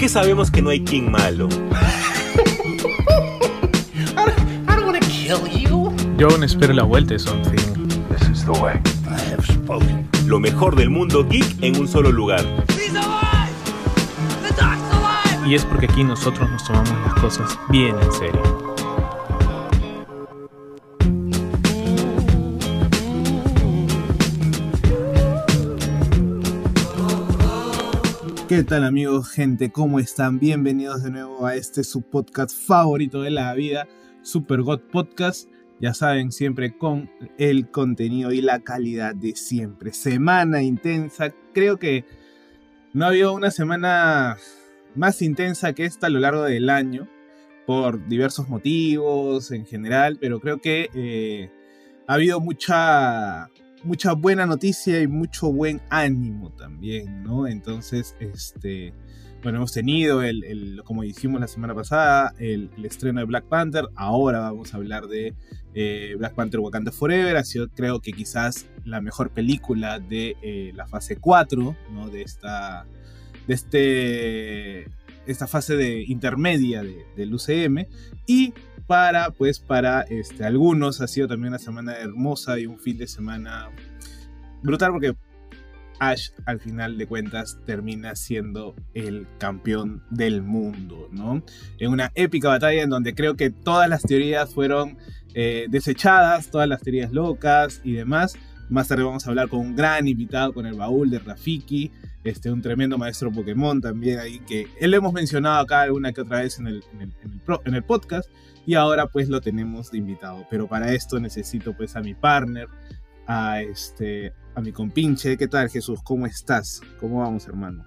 qué sabemos que no hay King malo? Yo aún espero la vuelta de Something. Lo mejor del mundo geek en un solo lugar. Y es porque aquí nosotros nos tomamos las cosas bien en serio. ¿Qué tal amigos, gente? ¿Cómo están? Bienvenidos de nuevo a este su podcast favorito de la vida, Super God Podcast. Ya saben, siempre con el contenido y la calidad de siempre. Semana intensa. Creo que no ha habido una semana más intensa que esta a lo largo del año, por diversos motivos en general, pero creo que eh, ha habido mucha mucha buena noticia y mucho buen ánimo también, ¿no? Entonces, este, bueno, hemos tenido, el, como dijimos la semana pasada, el, estreno de Black Panther. Ahora vamos a hablar de eh, Black Panther Wakanda Forever. Ha sido, creo que quizás la mejor película de eh, la fase 4, ¿no? De esta, de este, esta fase de intermedia del UCM. Y para, pues para este, algunos ha sido también una semana hermosa y un fin de semana brutal porque Ash al final de cuentas termina siendo el campeón del mundo, ¿no? En una épica batalla en donde creo que todas las teorías fueron eh, desechadas, todas las teorías locas y demás. Más tarde vamos a hablar con un gran invitado, con el baúl de Rafiki, este, un tremendo maestro Pokémon también ahí, que él lo hemos mencionado acá alguna que otra vez en el, en el podcast y ahora pues lo tenemos de invitado. Pero para esto necesito pues a mi partner, a este, a mi compinche. ¿Qué tal Jesús? ¿Cómo estás? ¿Cómo vamos hermano?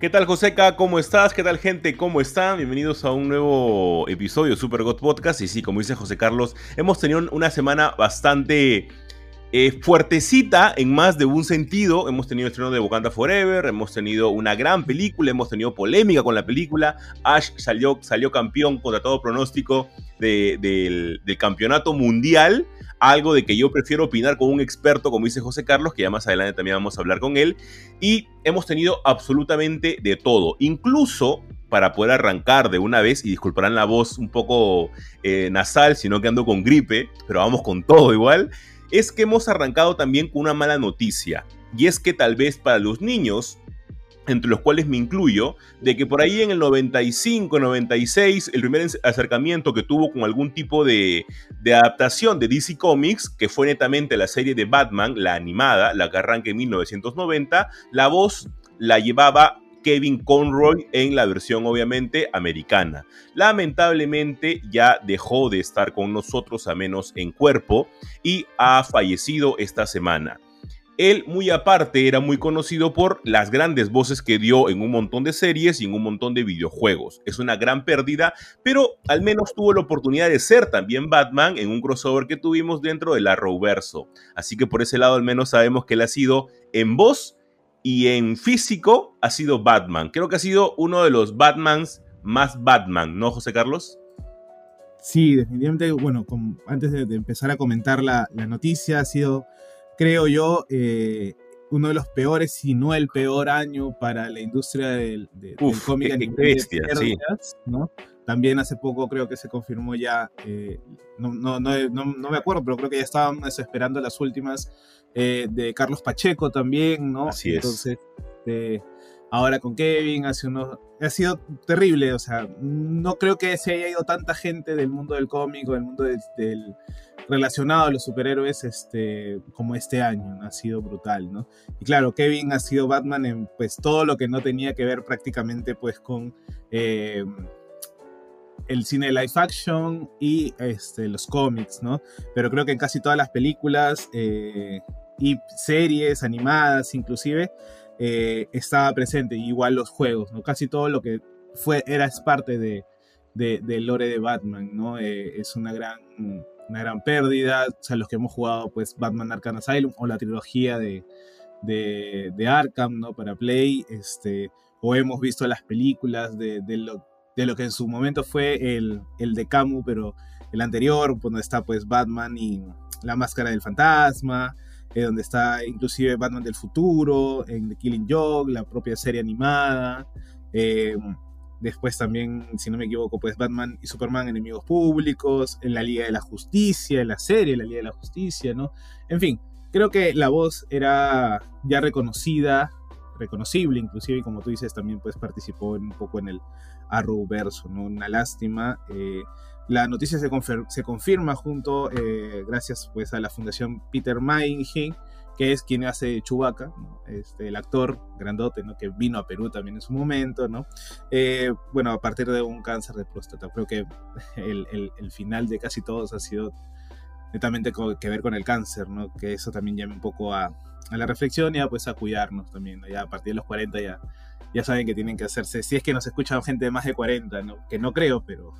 ¿Qué tal Joseca? ¿Cómo estás? ¿Qué tal gente? ¿Cómo están? Bienvenidos a un nuevo episodio de Super God Podcast. Y sí, como dice José Carlos, hemos tenido una semana bastante eh, fuertecita en más de un sentido. Hemos tenido el estreno de Wakanda Forever, hemos tenido una gran película, hemos tenido polémica con la película. Ash salió, salió campeón contra todo pronóstico del, campeonato mundial. Algo de que yo prefiero opinar con un experto, como dice José Carlos, que ya más adelante también vamos a hablar con él. Y hemos tenido absolutamente de todo. Incluso para poder arrancar de una vez, y disculparán la voz un poco eh, nasal, sino que ando con gripe, pero vamos con todo igual es que hemos arrancado también con una mala noticia. Y es que tal vez para los niños, entre los cuales me incluyo, de que por ahí en el 95, 96, el primer acercamiento que tuvo con algún tipo de, adaptación de DC Comics, que fue netamente la serie de Batman, la animada, la que arranca en 1990, la voz la llevaba Kevin Conroy en la versión obviamente americana. Lamentablemente ya dejó de estar con nosotros a menos en cuerpo y ha fallecido esta semana. Él, muy aparte, era muy conocido por las grandes voces que dio en un montón de series y en un montón de videojuegos. Es una gran pérdida, pero al menos tuvo la oportunidad de ser también Batman en un crossover que tuvimos dentro del Arrowverso. Así que por ese lado al menos sabemos que él ha sido en voz y en físico ha sido Batman. Creo que ha sido uno de los Batmans más Batman, ¿no, José Carlos? Sí, definitivamente, bueno, antes de, empezar a comentar la, noticia, ha sido, creo yo, eh, uno de los peores, si no el peor año para la industria del, cómic. ¿no? También hace poco creo que se confirmó ya, eh, no, no, no, me acuerdo, pero creo que ya estábamos esperando las últimas eh, de Carlos Pacheco también, ¿no? Así Entonces, eh, ahora con Kevin, hace unos, ha sido terrible, o sea, no creo que se haya ido tanta gente del mundo del cómic del mundo del, relacionado a los superhéroes este, como este año, ha sido brutal, ¿no? Y claro, Kevin ha sido Batman en pues todo lo que no tenía que ver prácticamente pues con... Eh, el cine live action y este, los cómics, ¿no? Pero creo que en casi todas las películas y series animadas inclusive, eh, estaba presente, igual los juegos, ¿no? Casi todo lo que fue, era es parte de, de, lore de Batman, ¿no? Eh, es una gran, una gran pérdida, o sea, los que hemos jugado, pues, Batman Arkham Asylum o la trilogía de, de, de Arkham, ¿no? Para Play, este, o hemos visto las películas de, de, lo, de lo que en su momento fue el, el de Camu, pero el anterior, donde está, pues, Batman y la máscara del fantasma, eh, donde está inclusive Batman del futuro, en The Killing Joke, la propia serie animada. Eh, Después también, si no me equivoco, pues Batman y Superman, enemigos públicos, en la Liga de la Justicia, en la serie La Liga de la Justicia, ¿no? En fin, creo que la voz era ya reconocida, reconocible inclusive, y como tú dices, también pues participó un poco en el Arrowverso, ¿no? Una lástima. Eh, la noticia se, confirma junto, eh, gracias pues a la Fundación Peter Mayhew, que es quien hace Chewbacca, este, el actor grandote, ¿no? que vino a Perú también en su momento, ¿no? Eh, bueno, a partir de un cáncer de próstata. Creo que el, final de casi todos ha sido netamente que ver con el cáncer, ¿no? que eso también llama un poco a, a la reflexión y a, pues, a cuidarnos también. Ya a partir de los 40 ya, ya saben que tienen que hacerse, si es que nos escuchan gente de más de 40, ¿no? que no creo, pero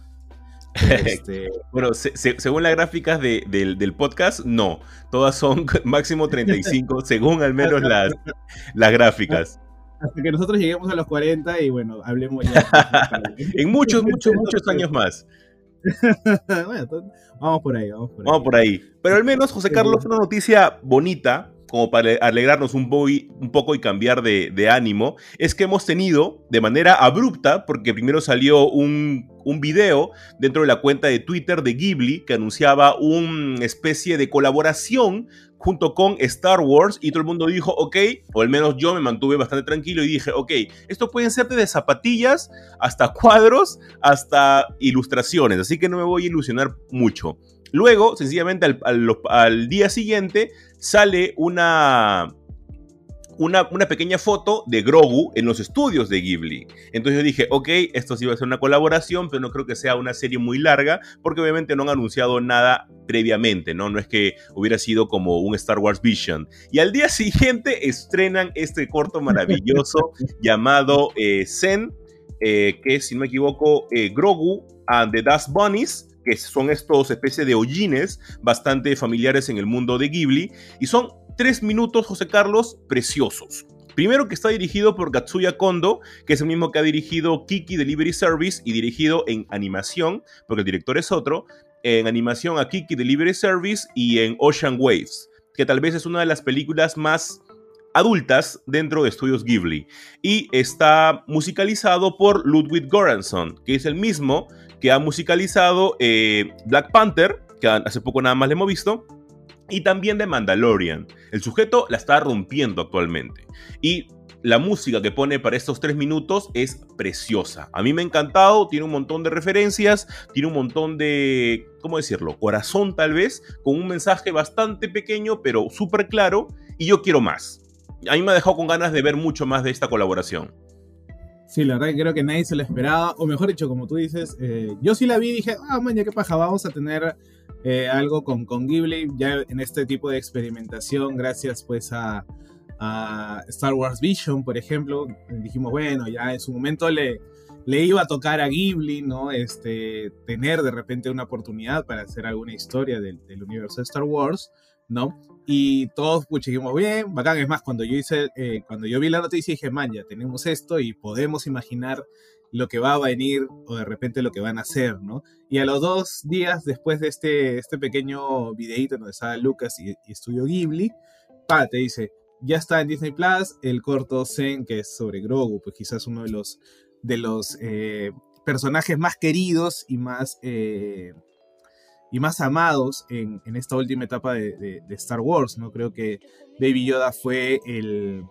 este, bueno, según las gráficas del, podcast, no. Todas son máximo 35, según al menos las, las gráficas. Hasta que nosotros lleguemos a los 40 y bueno, hablemos ya. en muchos, muchos, muchos años más. bueno, vamos por ahí, vamos por ahí. Vamos por ahí. Pero al menos, José Carlos, una noticia bonita como para alegrarnos un, un poco y cambiar de, ánimo, es que hemos tenido de manera abrupta, porque primero salió un, un video dentro de la cuenta de Twitter de Ghibli que anunciaba una especie de colaboración junto con Star Wars y todo el mundo dijo, ok, o al menos yo me mantuve bastante tranquilo y dije, ok, esto pueden ser desde zapatillas hasta cuadros, hasta ilustraciones, así que no me voy a ilusionar mucho. Luego, sencillamente al, día siguiente, sale una, una, una, pequeña foto de Grogu en los estudios de Ghibli. Entonces yo dije, ok, esto sí va a ser una colaboración, pero no creo que sea una serie muy larga, porque obviamente no han anunciado nada previamente, ¿no? No es que hubiera sido como un Star Wars Vision. Y al día siguiente estrenan este corto maravilloso llamado eh, Zen, eh, que es, si no me equivoco, eh, Grogu and the Dust Bunnies que son estos especies de hollines bastante familiares en el mundo de Ghibli, y son tres minutos, José Carlos, preciosos. Primero que está dirigido por Katsuya Kondo, que es el mismo que ha dirigido Kiki Delivery Service y dirigido en animación, porque el director es otro, en animación a Kiki Delivery Service y en Ocean Waves, que tal vez es una de las películas más adultas dentro de estudios Ghibli. Y está musicalizado por Ludwig Göransson, que es el mismo que ha musicalizado eh, Black Panther, que hace poco nada más le hemos visto, y también de Mandalorian. El sujeto la está rompiendo actualmente. Y la música que pone para estos tres minutos es preciosa. A mí me ha encantado, tiene un montón de referencias, tiene un montón de, ¿cómo decirlo? Corazón tal vez, con un mensaje bastante pequeño, pero súper claro, y yo quiero más. A mí me ha dejado con ganas de ver mucho más de esta colaboración. Sí, la verdad que creo que nadie se lo esperaba, o mejor dicho, como tú dices, eh, yo sí la vi y dije, ah, man, ya qué paja, vamos a tener eh, algo con, con Ghibli, ya en este tipo de experimentación, gracias pues a, Star Wars Vision, por ejemplo, dijimos, bueno, ya en su momento le, le iba a tocar a Ghibli, ¿no? Este, tener de repente una oportunidad para hacer alguna historia del, universo de Star Wars, ¿no? Y todos, pucha, dijimos, bien, bacán. Es más, cuando yo hice, eh, cuando yo vi la noticia dije, man, ya tenemos esto y podemos imaginar lo que va a venir o de repente lo que van a hacer, ¿no? Y a los dos días después de este, este pequeño videito donde estaba Lucas y, Estudio Ghibli, pa, te dice, ya está en Disney Plus el corto Zen que es sobre Grogu, pues quizás uno de los, de los eh, personajes más queridos y más... Eh, y más amados en, esta última etapa de, Star Wars, ¿no? Creo que Baby Yoda fue el,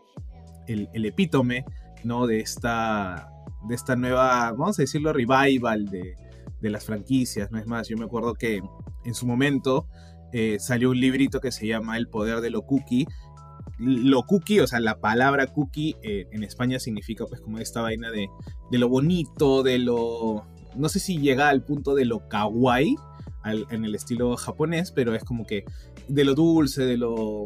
el, epítome, ¿no? De esta, de esta nueva, vamos a decirlo, revival de, las franquicias, ¿no? Es más, yo me acuerdo que en su momento eh, salió un librito que se llama El Poder de lo Cookie, lo cookie, o sea, la palabra cookie eh, en España significa pues como esta vaina de, de, lo bonito, de lo... No sé si llega al punto de lo kawaii, en el estilo japonés, pero es como que de lo dulce, de lo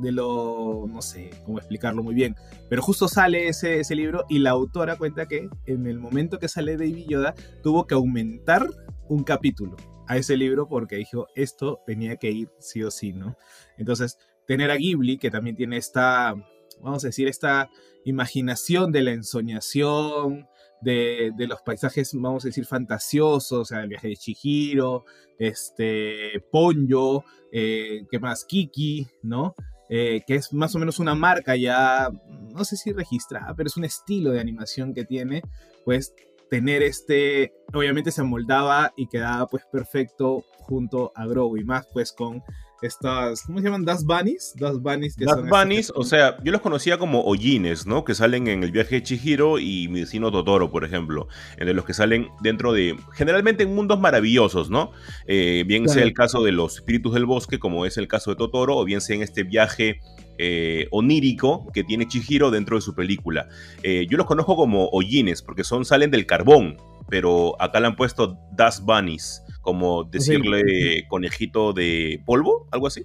de lo, no sé cómo explicarlo muy bien, pero justo sale ese, ese libro y la autora cuenta que en el momento que sale Baby Yoda tuvo que aumentar un capítulo a ese libro porque dijo esto tenía que ir sí o sí, ¿no? Entonces, tener a Ghibli, que también tiene esta, vamos a decir, esta imaginación de la ensoñación, de, los paisajes, vamos a decir, fantasiosos, o sea, el viaje de Chihiro, este, Ponyo, eh, ¿qué más? Kiki, ¿no? Eh, que es más o menos una marca ya, no sé si registrada, pero es un estilo de animación que tiene, pues tener este, obviamente se moldaba y quedaba pues perfecto junto a Grogu y más pues con estas, ¿cómo se llaman? Das Bunnies. Das Bunnies. Que das Bunnies, o sea, yo los conocía como hollines, ¿no? Que salen en el viaje de Chihiro y mi vecino Totoro, por ejemplo. De los que salen dentro de, generalmente en mundos maravillosos, ¿no? Eh, bien sea el caso de los espíritus del bosque, como es el caso de Totoro, o bien sea en este viaje eh, onírico que tiene Chihiro dentro de su película. Eh, yo los conozco como hollines, porque son, salen del carbón, pero acá le han puesto Das Bunnies como decirle conejito de polvo, algo así.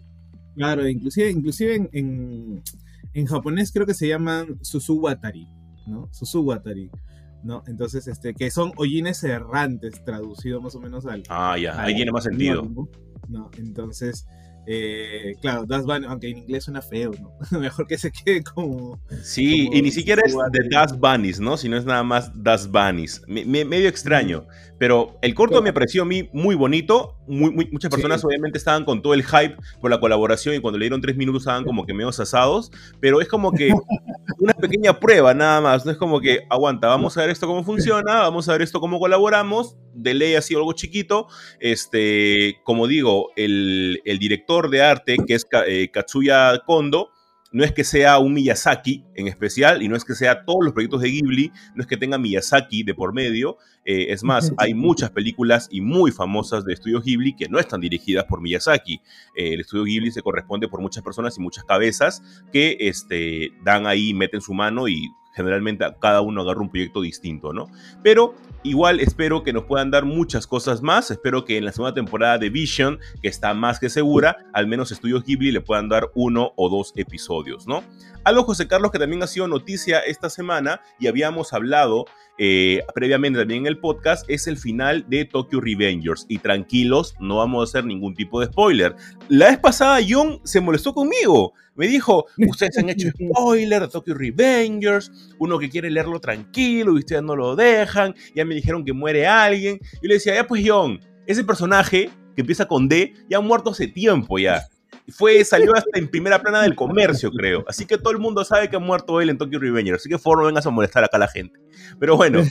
Claro, inclusive, inclusive en, en, japonés creo que se llaman Susuwatari, ¿no? Susuwatari. ¿no? Entonces, este, que son hollines errantes, traducido más o menos al. Ah, ya, ahí tiene más sentido. ¿no? Entonces, eh, claro, Das Bunny, aunque en inglés suena feo, ¿no? Mejor que se quede como. Sí, y ni siquiera es de Das Bunnies, ¿no? Sino es nada más Das Bunnies. medio extraño. Pero el corto me pareció a mí muy bonito. Muy, muchas personas obviamente estaban con todo el hype por la colaboración y cuando le dieron tres minutos estaban como que medio asados. Pero es como que una pequeña prueba nada más. No es como que aguanta, vamos a ver esto cómo funciona, vamos a ver esto cómo colaboramos. De ley ha sido algo chiquito. Este, como digo, el, el director de arte, que es eh, Katsuya Kondo, no es que sea un Miyazaki en especial y no es que sea todos los proyectos de Ghibli, no es que tenga Miyazaki de por medio. Eh, es más, hay muchas películas y muy famosas de estudio Ghibli que no están dirigidas por Miyazaki. Eh, el estudio Ghibli se corresponde por muchas personas y muchas cabezas que este, dan ahí, meten su mano y generalmente cada uno agarra un proyecto distinto, ¿no? Pero igual espero que nos puedan dar muchas cosas más, espero que en la segunda temporada de Vision, que está más que segura, al menos Estudios Ghibli le puedan dar uno o dos episodios, ¿no? Algo, José Carlos, que también ha sido noticia esta semana y habíamos hablado eh, previamente también en el podcast, es el final de Tokyo Revengers. Y tranquilos, no vamos a hacer ningún tipo de spoiler. La vez pasada, John se molestó conmigo. Me dijo, ustedes han hecho spoiler de Tokyo Revengers, uno que quiere leerlo tranquilo y ustedes no lo dejan, ya me dijeron que muere alguien. Y le decía, ya pues John, ese personaje que empieza con D ya ha muerto hace tiempo ya. Fue, salió hasta en primera plana del comercio, creo. Así que todo el mundo sabe que ha muerto él en Tokyo Revengers. Así que por no vengas a molestar acá a la gente. Pero bueno,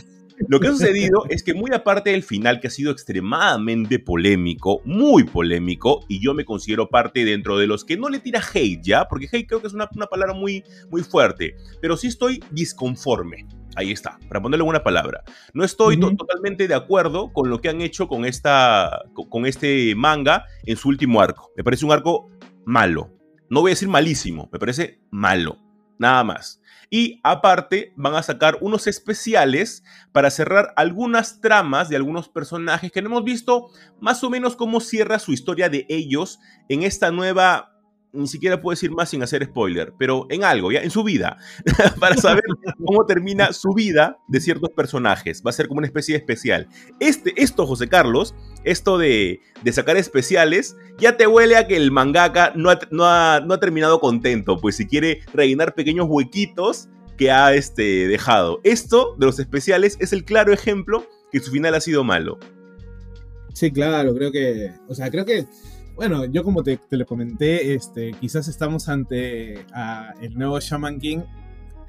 lo que ha sucedido es que muy aparte del final que ha sido extremadamente polémico, muy polémico, y yo me considero parte dentro de los que no le tira hate ya, porque hate creo que es una, palabra muy, muy fuerte, pero sí estoy disconforme. Ahí está, para ponerle una palabra. No estoy totalmente de acuerdo con lo que han hecho con, esta, con este manga en su último arco. Me parece un arco malo. No voy a decir malísimo, me parece malo. Nada más. Y aparte van a sacar unos especiales para cerrar algunas tramas de algunos personajes que no hemos visto más o menos cómo cierra su historia de ellos en esta nueva ni siquiera puedo decir más sin hacer spoiler, pero en algo, ya en su vida, para saber cómo termina su vida de ciertos personajes. Va a ser como una especie de especial. Este, esto, José Carlos, esto de, sacar especiales, ya te huele a que el mangaka no ha, no ha, terminado contento, pues si quiere rellenar pequeños huequitos que ha este, dejado. Esto de los especiales es el claro ejemplo que su final ha sido malo. Sí, claro, creo que, o sea, creo que bueno, yo como te, te lo comenté, este, quizás estamos ante el nuevo Shaman King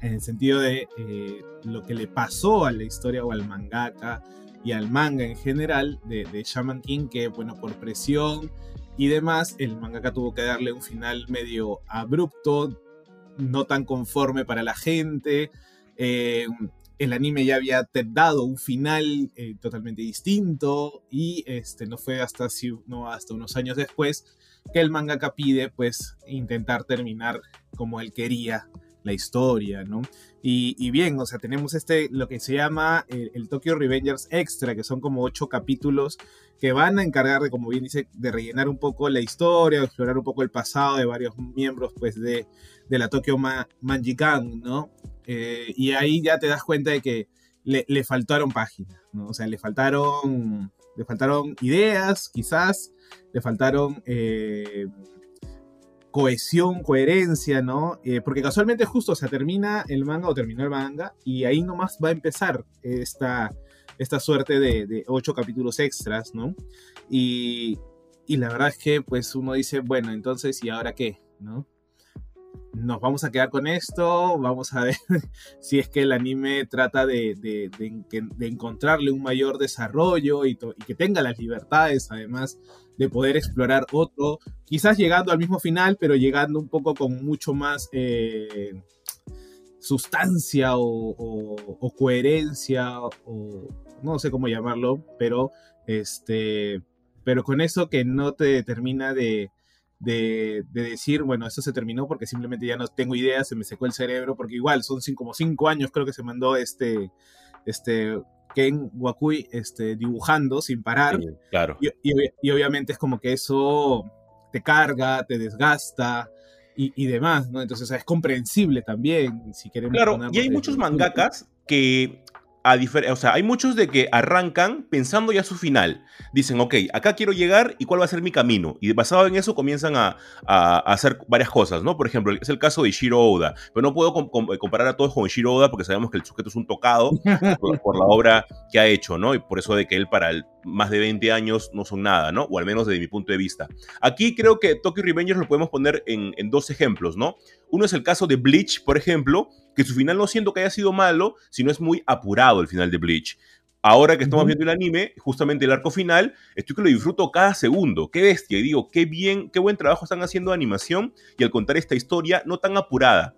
en el sentido de eh, lo que le pasó a la historia o al mangaka y al manga en general de, Shaman King, que bueno, por presión y demás, el mangaka tuvo que darle un final medio abrupto, no tan conforme para la gente. Eh, el anime ya había dado un final eh, totalmente distinto y este, no fue hasta, no, hasta unos años después que el mangaka pide pues intentar terminar como él quería la historia, ¿no? Y, bien, o sea, tenemos este, lo que se llama el, Tokyo Revengers Extra, que son como ocho capítulos que van a encargar de, como bien dice, de rellenar un poco la historia, explorar un poco el pasado de varios miembros, pues, de, de la Tokyo Ma Manjikan, ¿no? Eh, y ahí ya te das cuenta de que le, faltaron páginas, ¿no? O sea, le faltaron, le faltaron ideas, quizás, le faltaron eh, cohesión, coherencia, ¿no? Eh, porque casualmente justo se termina el manga o terminó el manga y ahí nomás va a empezar esta, esta suerte de, de ocho capítulos extras, ¿no? Y, y la verdad es que pues uno dice, bueno, entonces, ¿y ahora qué? ¿No? Nos vamos a quedar con esto, vamos a ver si es que el anime trata de, de, de, encontrarle un mayor desarrollo y, que tenga las libertades, además, de poder explorar otro, quizás llegando al mismo final, pero llegando un poco con mucho más eh, sustancia o, coherencia, o no sé cómo llamarlo, pero, este, pero con eso que no te termina de de, decir, bueno, esto se terminó porque simplemente ya no tengo ideas, se me secó el cerebro, porque igual son como cinco años creo que se mandó este, este Ken Wakui este, dibujando sin parar. claro. Y, obviamente es como que eso te carga, te desgasta. Y, demás, ¿no? Entonces es comprensible también, si queremos. Claro, y hay muchos mangakas que o sea, hay muchos de que arrancan pensando ya su final. Dicen, ok, acá quiero llegar y cuál va a ser mi camino. Y basado en eso comienzan a, hacer varias cosas, ¿no? Por ejemplo, es el caso de Shiro Oda. Pero no puedo comparar a todos con Shiro Oda porque sabemos que el sujeto es un tocado por, la obra que ha hecho, ¿no? Y por eso de que él para más de 20 años no son nada, ¿no? O al menos desde mi punto de vista. Aquí creo que Tokyo Revengers lo podemos poner en, en dos ejemplos, ¿no? Uno es el caso de Bleach, por ejemplo, que su final no siento que haya sido malo, sino es muy apurado el final de Bleach. Ahora que estamos viendo el anime, justamente el arco final, estoy que lo disfruto cada segundo. Qué bestia. Y digo, qué bien, qué buen trabajo están haciendo de animación y al contar esta historia no tan apurada.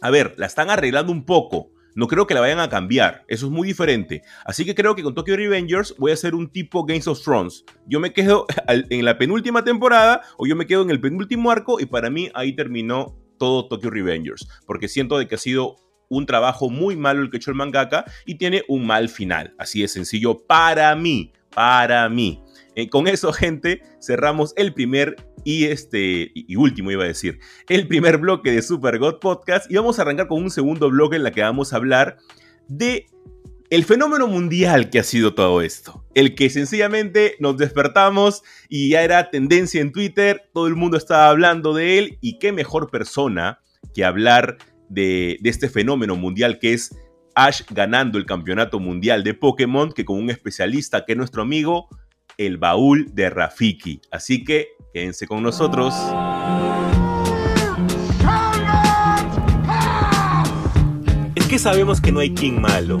A ver, la están arreglando un poco. No creo que la vayan a cambiar. Eso es muy diferente. Así que creo que con Tokyo Revengers voy a hacer un tipo Games of Thrones. Yo me quedo en la penúltima temporada o yo me quedo en el penúltimo arco y para mí ahí terminó todo Tokyo Revengers, porque siento de que ha sido un trabajo muy malo el que hecho el mangaka y tiene un mal final. Así de sencillo para mí, para mí. Eh, con eso, gente, cerramos el primer y este y último iba a decir, el primer bloque de Super God Podcast y vamos a arrancar con un segundo bloque en la que vamos a hablar de el fenómeno mundial que ha sido todo esto. El que sencillamente nos despertamos y ya era tendencia en Twitter, todo el mundo estaba hablando de él y qué mejor persona que hablar de, este fenómeno mundial que es Ash ganando el campeonato mundial de Pokémon que con un especialista que es nuestro amigo, el baúl de Rafiki. Así que quédense con nosotros. Es que sabemos que no hay King malo.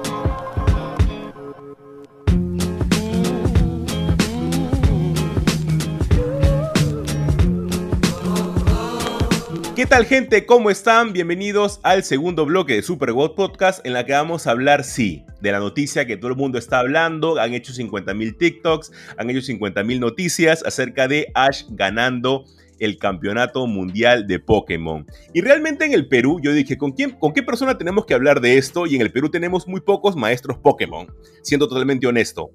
¿Qué tal gente? ¿Cómo están? Bienvenidos al segundo bloque de Super God Podcast en la que vamos a hablar, sí, de la noticia que todo el mundo está hablando. Han hecho 50.000 TikToks, han hecho 50.000 noticias acerca de Ash ganando el campeonato mundial de Pokémon. Y realmente en el Perú yo dije, ¿con, quién, ¿con qué persona tenemos que hablar de esto? Y en el Perú tenemos muy pocos maestros Pokémon, siendo totalmente honesto.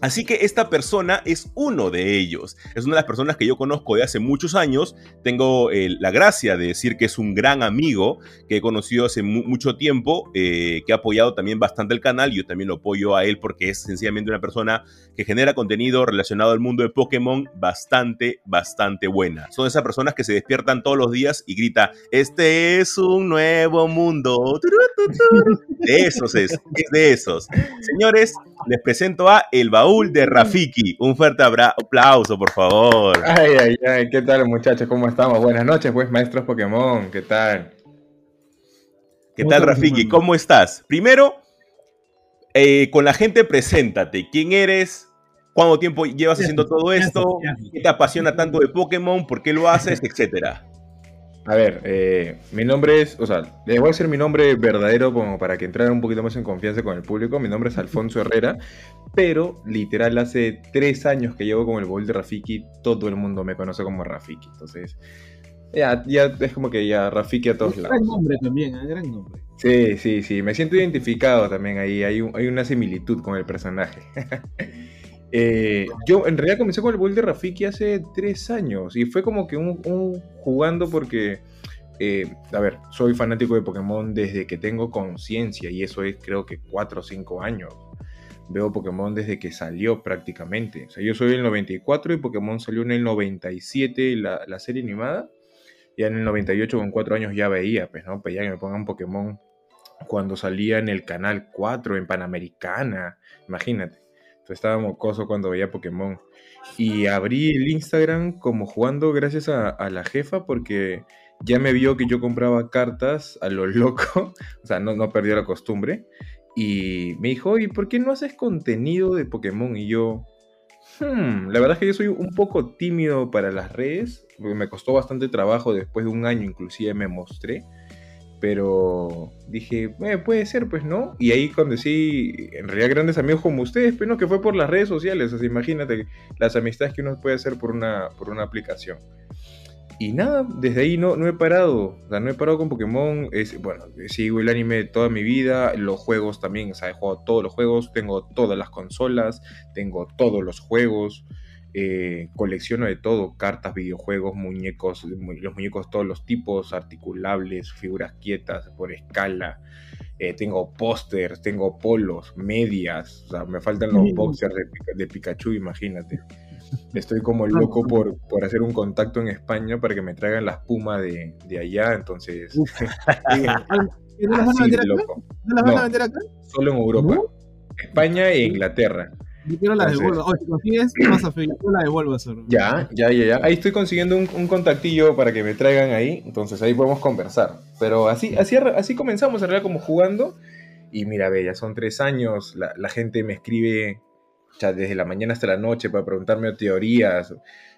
Así que esta persona es uno de ellos. Es una de las personas que yo conozco de hace muchos años. Tengo eh, la gracia de decir que es un gran amigo que he conocido hace mucho tiempo, eh, que ha apoyado también bastante el canal. Yo también lo apoyo a él porque es sencillamente una persona que genera contenido relacionado al mundo de Pokémon bastante, bastante buena. Son esas personas que se despiertan todos los días y grita, este es un nuevo mundo. De esos es, es de esos. Señores, les presento a El Baúl de Rafiki. Un fuerte aplauso, por favor. Ay, ay, ay, ¿qué tal muchachos? ¿Cómo estamos? Buenas noches, pues, maestros Pokémon, ¿qué tal? ¿Qué tal, Rafiki? ¿Cómo estás? Primero, eh, con la gente, preséntate. ¿Quién eres? ¿Cuánto tiempo llevas haciendo todo esto? ¿Qué te apasiona tanto de Pokémon? ¿Por qué lo haces? Etcétera. A ver, eh, mi nombre es, o sea, le voy a decir mi nombre verdadero como para que entrara un poquito más en confianza con el público. Mi nombre es Alfonso Herrera, pero literal hace tres años que llevo con el bol de Rafiki, todo el mundo me conoce como Rafiki. Entonces, ya, ya es como que ya Rafiki a todos lados. Gran nombre también, ¿eh? gran nombre. Sí, sí, sí, me siento identificado también ahí, hay, hay una similitud con el personaje. Eh, yo en realidad comencé con el Bowl de Rafiki hace tres años y fue como que un, jugando porque, eh, a ver, soy fanático de Pokémon desde que tengo conciencia y eso es creo que cuatro o cinco años. veo Pokémon desde que salió prácticamente. O sea, yo soy del 94 y Pokémon salió en el 97, la, la serie animada. Ya en el 98, con 4 años, ya veía, pues, ¿no? Pedía que me pongan Pokémon cuando salía en el canal 4, en Panamericana, imagínate. Estaba mocoso cuando veía Pokémon. Y abrí el Instagram como jugando gracias a, la jefa porque ya me vio que yo compraba cartas a lo loco, o sea, no, no perdí la costumbre. Y me dijo, ¿y por qué no haces contenido de Pokémon? Y yo, hmm, la verdad es que yo soy un poco tímido para las redes, porque me costó bastante trabajo, después de un año inclusive me mostré. Pero dije, eh, puede ser, pues, ¿no? Y ahí cuando sí, en realidad grandes amigos como ustedes, pero pues, no, que fue por las redes sociales. O sea, imagínate las amistades que uno puede hacer por una, por una aplicación. Y nada, desde ahí no, no he parado. O sea, no he parado con Pokémon. Es, bueno, sigo el anime toda mi vida. Los juegos también. O sea, he jugado todos los juegos. Tengo todas las consolas. Tengo todos los juegos. Eh, colecciono de todo. Cartas, videojuegos, muñecos. Los muñecos todos los tipos. Articulables, figuras quietas por escala. Eh, tengo pósters, tengo polos, medias. O sea, me faltan los boxers de, de Pikachu, imagínate. Estoy como loco por, por, hacer un contacto en España para que me traigan la espuma de, de allá, entonces... ¿No las van a vender acá? ¿No las van a vender acá? Solo en Europa. España e Inglaterra. Yo quiero la de Volvo. O si consigues, más a yo la de Volvo. Ya, ya, ya, ya. Ahí estoy consiguiendo un, un, contactillo para que me traigan ahí. Entonces ahí podemos conversar. Pero así, así, así comenzamos en realidad como jugando. Y mira, ve, ya son tres años. La, la gente me escribe desde la mañana hasta la noche para preguntarme teorías.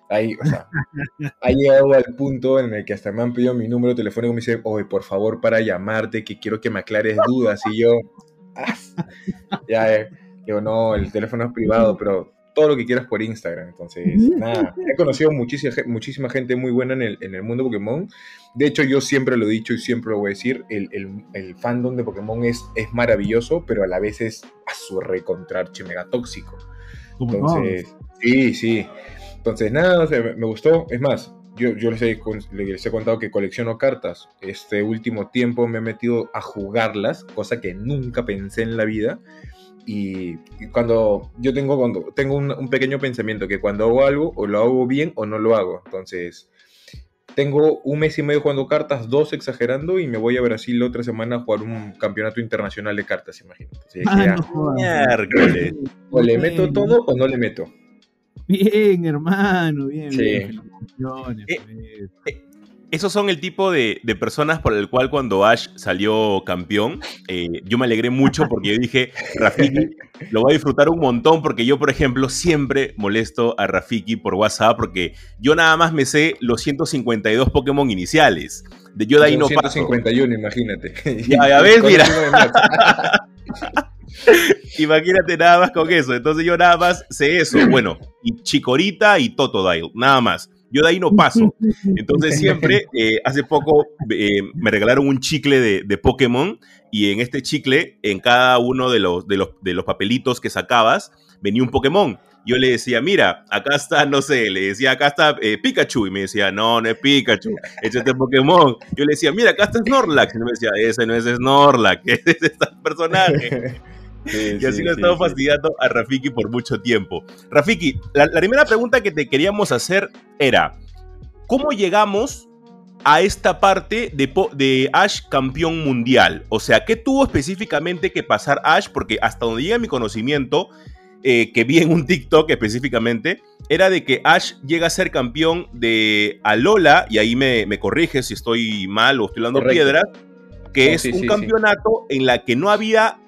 Ahí, o sea, ha llegado al punto en el que hasta me han pedido mi número telefónico y me dicen, oye, por favor, para llamarte, que quiero que me aclares dudas. Y yo, ah, ya, eh, digo, no, el teléfono es privado, pero todo lo que quieras por Instagram. Entonces, nada, he conocido muchísima, muchísima gente muy buena en el, en el, mundo Pokémon. De hecho, yo siempre lo he dicho y siempre lo voy a decir, el, el, el fandom de Pokémon es, es maravilloso, pero a la vez es a su recontrarche mega tóxico. Entonces, sí, sí. Entonces, nada, me, gustó. Es más, yo, yo les, he, les, he, contado que colecciono cartas. Este último tiempo me he metido a jugarlas, cosa que nunca pensé en la vida. Y cuando yo tengo, cuando, tengo un, un, pequeño pensamiento que cuando hago algo, o lo hago bien o no lo hago. Entonces, tengo un mes y medio jugando cartas, dos exagerando, y me voy a Brasil la otra semana a jugar un campeonato internacional de cartas, imagínate. Así Ah, o le meto todo o no le meto. Bien, hermano, bien. Sí. bien. Eh, eh, esos son el tipo de, de, personas por el cual cuando Ash salió campeón, eh, yo me alegré mucho porque yo dije, Rafiki lo va a disfrutar un montón porque yo, por ejemplo, siempre molesto a Rafiki por WhatsApp porque yo nada más me sé los 152 Pokémon iniciales. De yo de ahí no 151, paso. imagínate. Ya, ya ves, mira. Imagínate nada más con eso. Entonces yo nada más sé eso. Bueno, y Chikorita y Totodile, nada más. Yo de ahí no paso. Entonces siempre, eh, hace poco eh, me regalaron un chicle de, de, Pokémon y en este chicle, en cada uno de los, de, los, de los papelitos que sacabas, venía un Pokémon. Yo le decía, mira, acá está, no sé, le decía, acá está eh, Pikachu. Y me decía, no, no es Pikachu, es este Pokémon. Yo le decía, mira, acá está Snorlax. Y me decía, ese no es Snorlax, ese es este personaje. Sí, y así sí, lo he estado sí, fastidiando a Rafiki por mucho tiempo. Rafiki, la, la, primera pregunta que te queríamos hacer era, ¿cómo llegamos a esta parte de, de, Ash campeón mundial? O sea, ¿qué tuvo específicamente que pasar Ash? Porque hasta donde llega mi conocimiento, eh, que vi en un TikTok específicamente, era de que Ash llega a ser campeón de Alola, y ahí me, me corrige si estoy mal o estoy dando piedras, que es un campeonato en la que no había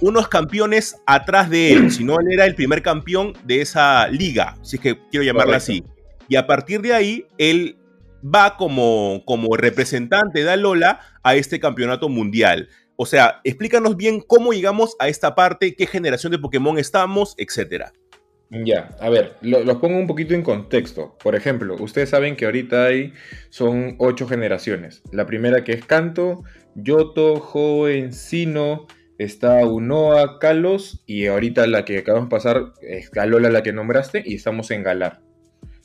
unos campeones atrás de él, sino él era el primer campeón de esa liga, si es que quiero llamarla Correcto. así. Y a partir de ahí, él va como, como representante de Alola a este campeonato mundial. O sea, explícanos bien cómo llegamos a esta parte, qué generación de Pokémon estamos, etcétera. Ya, a ver, lo, los pongo un poquito en contexto. Por ejemplo, ustedes saben que ahorita hay, son ocho generaciones. La primera que es Kanto, Yoto, Hoenn, Sino, está Unoa, Kalos y ahorita la que acabamos de pasar es Galola la que nombraste y estamos en Galar.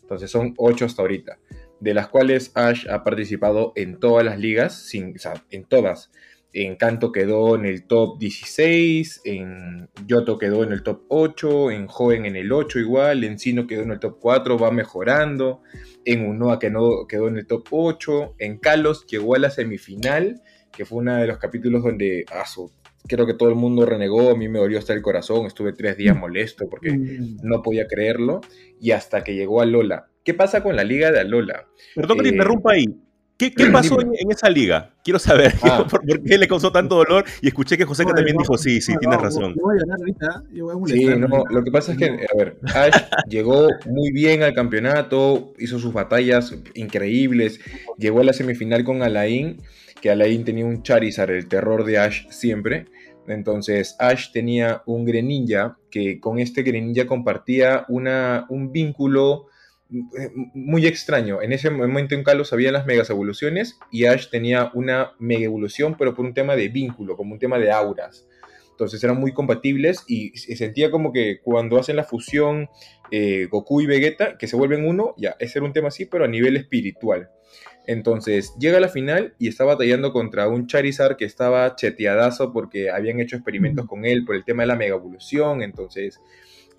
Entonces son 8 hasta ahorita, de las cuales Ash ha participado en todas las ligas, sin, en todas. en Kanto quedó en el top 16, en Yoto quedó en el top 8, en Joven en el 8 igual, en Sino quedó en el top 4, va mejorando, en Unoa quedó, quedó en el top 8, en Kalos llegó a la semifinal, que fue uno de los capítulos donde ah, creo que todo el mundo renegó, a mí me dolió hasta el corazón, estuve tres días molesto porque mm. no podía creerlo, y hasta que llegó a Lola. ¿Qué pasa con la liga de Alola? Perdón que te eh, interrumpa ahí. ¿Qué, pasó en, esa liga? Quiero saber ah. por, qué le causó tanto dolor y escuché que José también dijo, sí, sí, tienes razón. sí, no, lo que pasa es que, a ver, Ash llegó muy bien al campeonato, hizo sus batallas increíbles, llegó a la semifinal con Alain, que Alain tenía un Charizard, el terror de Ash siempre. Entonces Ash tenía un Greninja que con este Greninja compartía una, un vínculo eh, muy extraño. En ese momento en Kalos había las megas evoluciones y Ash tenía una mega evolución, pero por un tema de vínculo, como un tema de auras. Entonces eran muy compatibles y se sentía como que cuando hacen la fusión eh, Goku y Vegeta, que se vuelven uno, ya, ese era un tema así, pero a nivel espiritual. Entonces llega a la final y está batallando contra un Charizard que estaba cheteadazo porque habían hecho experimentos con él por el tema de la mega evolución. Entonces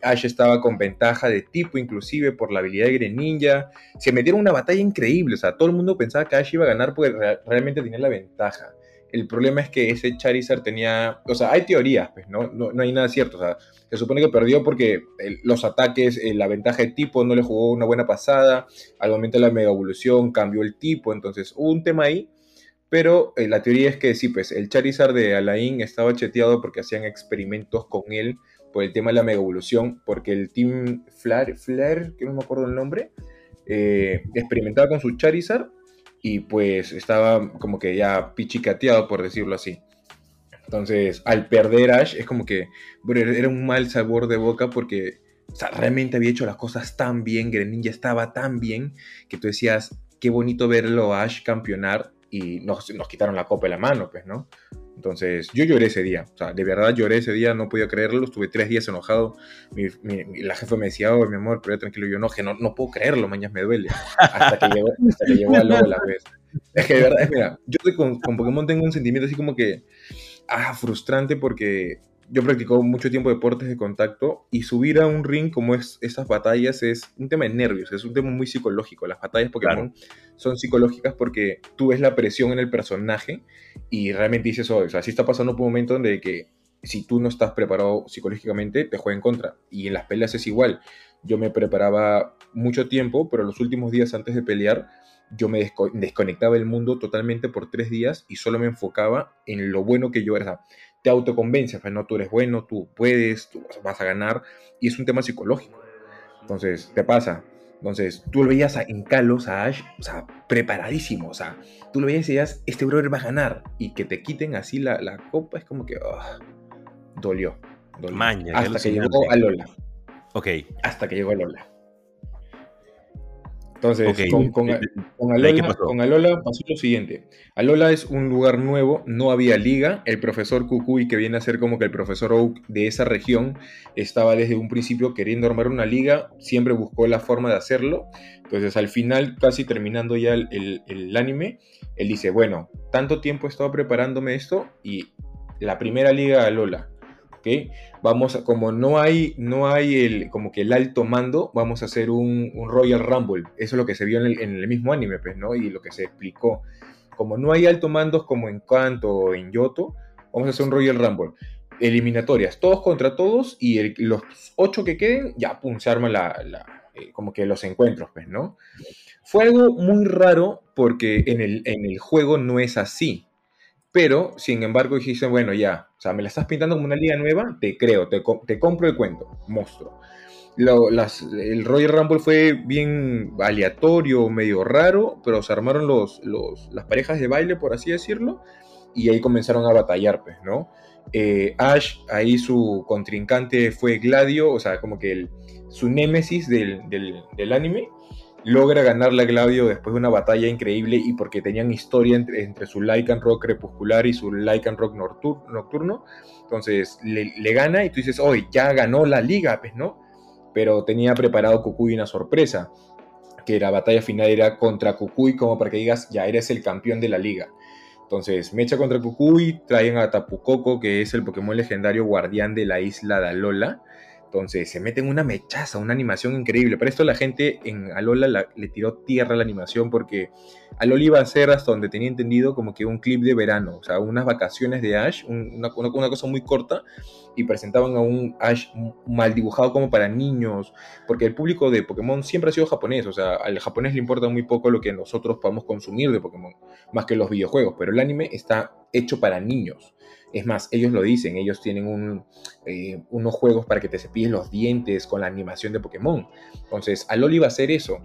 Ash estaba con ventaja de tipo, inclusive por la habilidad de Greninja. Se metieron una batalla increíble. O sea, todo el mundo pensaba que Ash iba a ganar porque realmente tenía la ventaja. El problema es que ese Charizard tenía. O sea, hay teorías, pues, ¿no? No, hay nada cierto. O sea, se supone que perdió porque los ataques, eh, la ventaja de tipo no le jugó una buena pasada. Al momento de la mega evolución cambió el tipo. Entonces hubo un tema ahí. Pero eh, la teoría es que sí, pues el Charizard de Alain estaba cheteado porque hacían experimentos con él por el tema de la mega evolución, porque el Team Flare, Flare que no me acuerdo el nombre, eh, experimentaba con su Charizard y pues estaba como que ya pichicateado, por decirlo así. Entonces, al perder Ash, es como que era un mal sabor de boca porque realmente había hecho las cosas tan bien, Greninja estaba tan bien, que tú decías, qué bonito verlo a Ash campeonar y nos, nos quitaron la copa de la mano, pues, ¿no? Entonces, yo lloré ese día, o sea, de verdad lloré ese día, no podía creerlo, estuve tres días enojado. la jefa me decía, oh, mi amor, pero ya tranquilo, yo no, que no, no puedo creerlo, mañana me duele. Hasta que llegó, hasta que llegó a Lola. Es que de verdad, mira, yo con, con Pokémon tengo un sentimiento así como que, ah, frustrante porque yo practico mucho tiempo deportes de contacto y subir a un ring como es estas batallas es un tema de nervios, es un tema muy psicológico. Las batallas Pokémon son psicológicas porque tú ves la presión en el personaje y realmente dices, oh, o sea, sí está pasando por un momento donde que si tú no estás preparado psicológicamente, te juega en contra. Y en las peleas es igual. Yo me preparaba mucho tiempo, pero los últimos días antes de pelear, yo me desconectaba del mundo totalmente por tres días y solo me enfocaba en lo bueno que yo era te autoconvences, pues no, tú eres bueno, tú puedes, tú vas a ganar, y es un tema psicológico. Entonces, te pasa. Entonces, tú lo veías en Kalos, a Ash, o sea, preparadísimo, o sea, tú lo veías y decías, este brother va a ganar, y que te quiten así la, la copa, es como que, ah, dolió. dolió. Maña, Hasta que llegó a Lola. Ok. Hasta que llegó a Lola. Entonces, con, con, Alola, pasó lo siguiente. Alola es un lugar nuevo, no había liga. El profesor Kukui, que viene a ser como que el profesor Oak de esa región, estaba desde un principio queriendo armar una liga, siempre buscó la forma de hacerlo. Entonces, al final, casi terminando ya el, el anime, él dice, bueno, tanto tiempo he estado preparándome esto y la primera liga de Alola Vamos a, como no hay, no hay el, como que el alto mando, vamos a hacer un, Royal Rumble. Eso es lo que se vio en el, mismo anime, pues, ¿no? Y lo que se explicó. Como no hay alto mandos como en Kanto o en Yoto, vamos a hacer un Royal Rumble. Eliminatorias, todos contra todos, y los ocho que queden, ya, pum, se arma la, eh, como que los encuentros, pues, ¿no? Fue algo muy raro porque en el, en el juego no es así. Pero, sin embargo, dijiste, bueno, ya, o sea, me la estás pintando como una liga nueva, te creo, te, te compro el cuento, monstruo. el Royal Rumble fue bien aleatorio, medio raro, pero se armaron los, las parejas de baile, por así decirlo, y ahí comenzaron a batallar, pues, ¿no? Eh, Ash, ahí su contrincante fue Gladio, o sea, como que el, su némesis del, del, del anime, logra ganarle a Gladio después de una batalla increíble y porque tenían historia entre, su Lycan Rock crepuscular y su Lycan Rock nocturno. Entonces le, gana y tú dices, hoy ya ganó la liga, pues, ¿no? Pero tenía preparado Kukui una sorpresa, que la batalla final era contra Kukui, como para que digas, ya eres el campeón de la liga. Entonces, Mecha contra Kukui, traen a Tapu Koko, que es el Pokémon legendario guardián de la isla de Alola. Entonces se meten una mechaza, una animación increíble. Pero esto la gente en Alola le tiró tierra a la animación porque Alola iba a ser, hasta donde tenía entendido, como que un clip de verano. O sea, unas vacaciones de Ash, una, una, cosa muy corta. Y presentaban a un Ash mal dibujado como para niños. Porque el público de Pokémon siempre ha sido japonés. O sea, al japonés le importa muy poco lo que nosotros podamos consumir de Pokémon. Más que los videojuegos. Pero el anime está hecho para niños. Es más, ellos lo dicen, ellos tienen eh, unos juegos para que te cepilles los dientes con la animación de Pokémon. Entonces, a iba a hacer eso.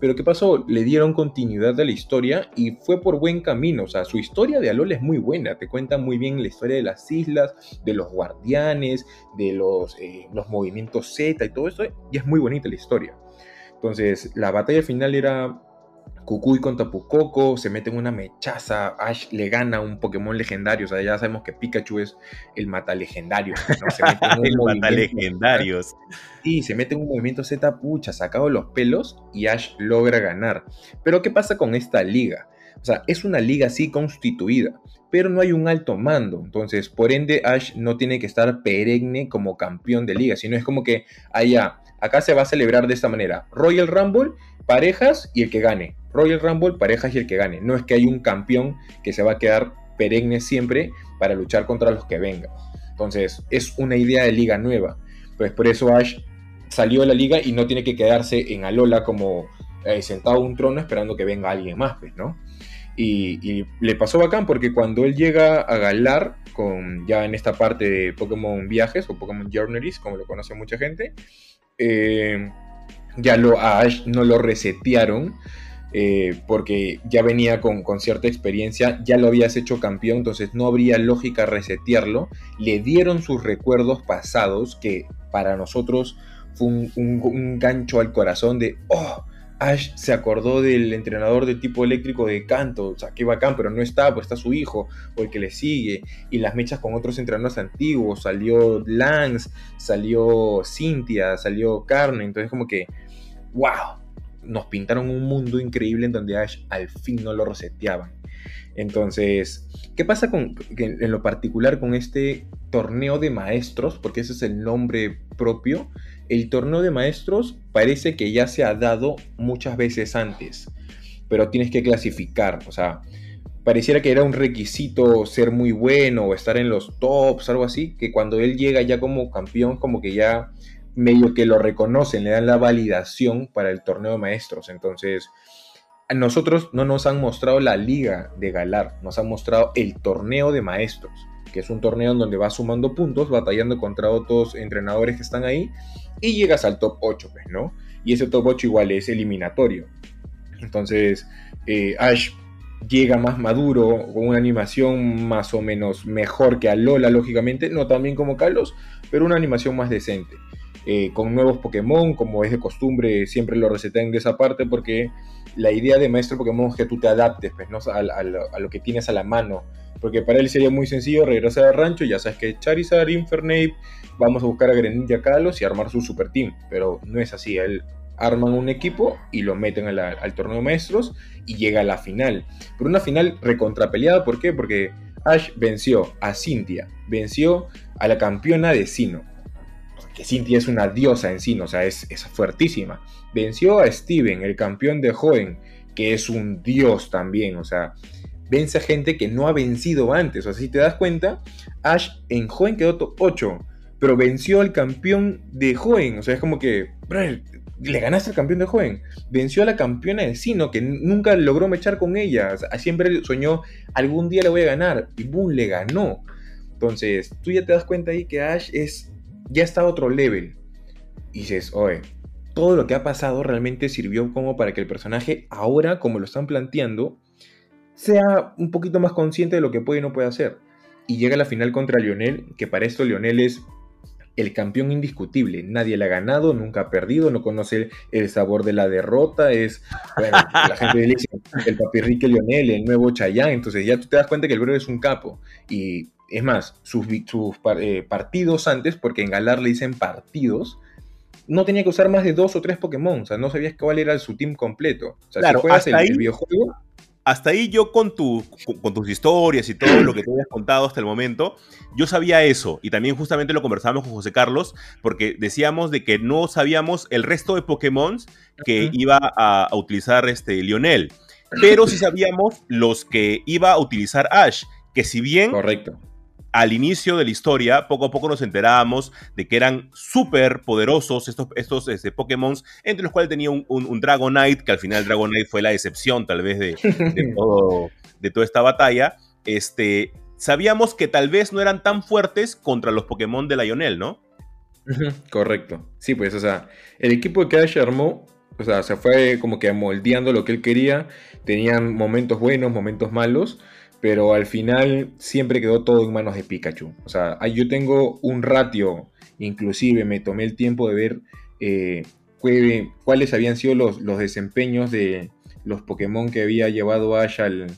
Pero ¿qué pasó? Le dieron continuidad a la historia y fue por buen camino. O sea, su historia de Alola es muy buena. Te cuenta muy bien la historia de las islas, de los guardianes, de los, eh, los movimientos Z y todo eso. Y es muy bonita la historia. Entonces, la batalla final era Kukui contra Pukoko, se mete en una mechaza, Ash le gana un Pokémon legendario, o sea, ya sabemos que Pikachu es el mata legendario. el mata legendarios. Sí, se mete en un movimiento Z, pucha, sacado los pelos y Ash logra ganar. Pero ¿qué pasa con esta liga? O sea, es una liga así constituida, pero no hay un alto mando. Entonces, por ende, Ash no tiene que estar perenne como campeón de liga, sino es como que allá, acá se va a celebrar de esta manera. Royal Rumble, parejas y el que gane. Royal Rumble, parejas y el que gane. No es que hay un campeón que se va a quedar perenne siempre para luchar contra los que vengan. Entonces, es una idea de liga nueva. Pues por eso Ash salió de la liga y no tiene que quedarse en Alola como eh, sentado en un trono esperando que venga alguien más, pues, ¿no? Y, le pasó bacán porque cuando él llega a Galar, con, ya en esta parte de Pokémon Viajes o Pokémon Journeys, como lo conoce mucha gente, eh, ya lo, a Ash no lo resetearon eh, porque ya venía con, cierta experiencia, ya lo habías hecho campeón, entonces no habría lógica resetearlo. Le dieron sus recuerdos pasados, que para nosotros fue un, gancho al corazón de, oh, Ash se acordó del entrenador de tipo eléctrico de canto, o sea, qué bacán, pero no está, pues está su hijo, o el que le sigue, y las mechas con otros entrenadores antiguos, salió Lance, salió Cynthia, salió Carmen, entonces como que, wow, nos pintaron un mundo increíble en donde Ash al fin no lo reseteaban. Entonces, ¿qué pasa con, en lo particular con este torneo de maestros? Porque ese es el nombre propio. El torneo de maestros parece que ya se ha dado muchas veces antes, pero tienes que clasificar. O sea, pareciera que era un requisito ser muy bueno o estar en los tops, algo así, que cuando él llega ya como campeón, como que ya medio que lo reconocen, le dan la validación para el torneo de maestros. Entonces, a nosotros no nos han mostrado la liga de Galar, nos han mostrado el torneo de maestros, que es un torneo en donde vas sumando puntos, batallando contra otros entrenadores que están ahí, y llegas al top 8, pues, ¿no? Y ese top 8 igual es eliminatorio. Entonces, eh, Ash llega más maduro, con una animación más o menos mejor que a Lola, lógicamente, no tan bien como Carlos, pero una animación más decente. Eh, con nuevos Pokémon, como es de costumbre, siempre lo resetean de esa parte porque la idea de maestro Pokémon es que tú te adaptes pues, ¿no? a, lo que tienes a la mano. Porque para él sería muy sencillo regresar al rancho, ya sabes que Charizard, Infernape, vamos a buscar a Greninja Kalos y armar su super team. Pero no es así, él arman un equipo y lo meten al torneo de maestros y llega a la final. Pero una final recontrapeleada, ¿por qué? Porque Ash venció a Cynthia, venció a la campeona de Sino que Cynthia es una diosa en sí, o sea, es, es fuertísima. Venció a Steven, el campeón de Joven, que es un dios también, o sea, vence a gente que no ha vencido antes. O sea, si te das cuenta, Ash en Joven quedó top 8, pero venció al campeón de Joven, o sea, es como que, le ganaste al campeón de Joven, venció a la campeona de Sino, que nunca logró mechar con ella, siempre soñó, algún día le voy a ganar, y boom, le ganó. Entonces, tú ya te das cuenta ahí que Ash es ya está a otro level. Y dices, oye, todo lo que ha pasado realmente sirvió como para que el personaje, ahora como lo están planteando, sea un poquito más consciente de lo que puede y no puede hacer. Y llega a la final contra Lionel, que para esto Lionel es el campeón indiscutible. Nadie le ha ganado, nunca ha perdido, no conoce el sabor de la derrota. Es, bueno, la gente dice el papirrique Lionel, el nuevo Chayán. Entonces ya tú te das cuenta que el bro es un capo. Y es más, sus, eh, partidos antes, porque en Galar le dicen partidos, no tenía que usar más de dos o tres Pokémon. O sea, no sabías cuál era su team completo. O sea, claro, si juegas el, videojuego, hasta ahí yo con, tu, con, tus historias y todo lo que te habías contado hasta el momento, yo sabía eso y también justamente lo conversábamos con José Carlos porque decíamos de que no sabíamos el resto de Pokémon que iba a, utilizar este Lionel, pero sí sabíamos los que iba a utilizar Ash, que si bien Correcto al inicio de la historia, poco a poco nos enterábamos de que eran súper poderosos estos, estos este, Pokémon, entre los cuales tenía un, Dragonite, que al final Dragonite fue la excepción tal vez de, de, toda esta batalla. Este, sabíamos que tal vez no eran tan fuertes contra los Pokémon de Lionel, ¿no? Correcto. Sí, pues, o sea, el equipo que Ash armó, o sea, se fue como que moldeando lo que él quería. Tenían momentos buenos, momentos malos pero al final siempre quedó todo en manos de Pikachu. O sea, yo tengo un ratio, inclusive me tomé el tiempo de ver eh, cuáles habían sido los, desempeños de los Pokémon que había llevado Ash al,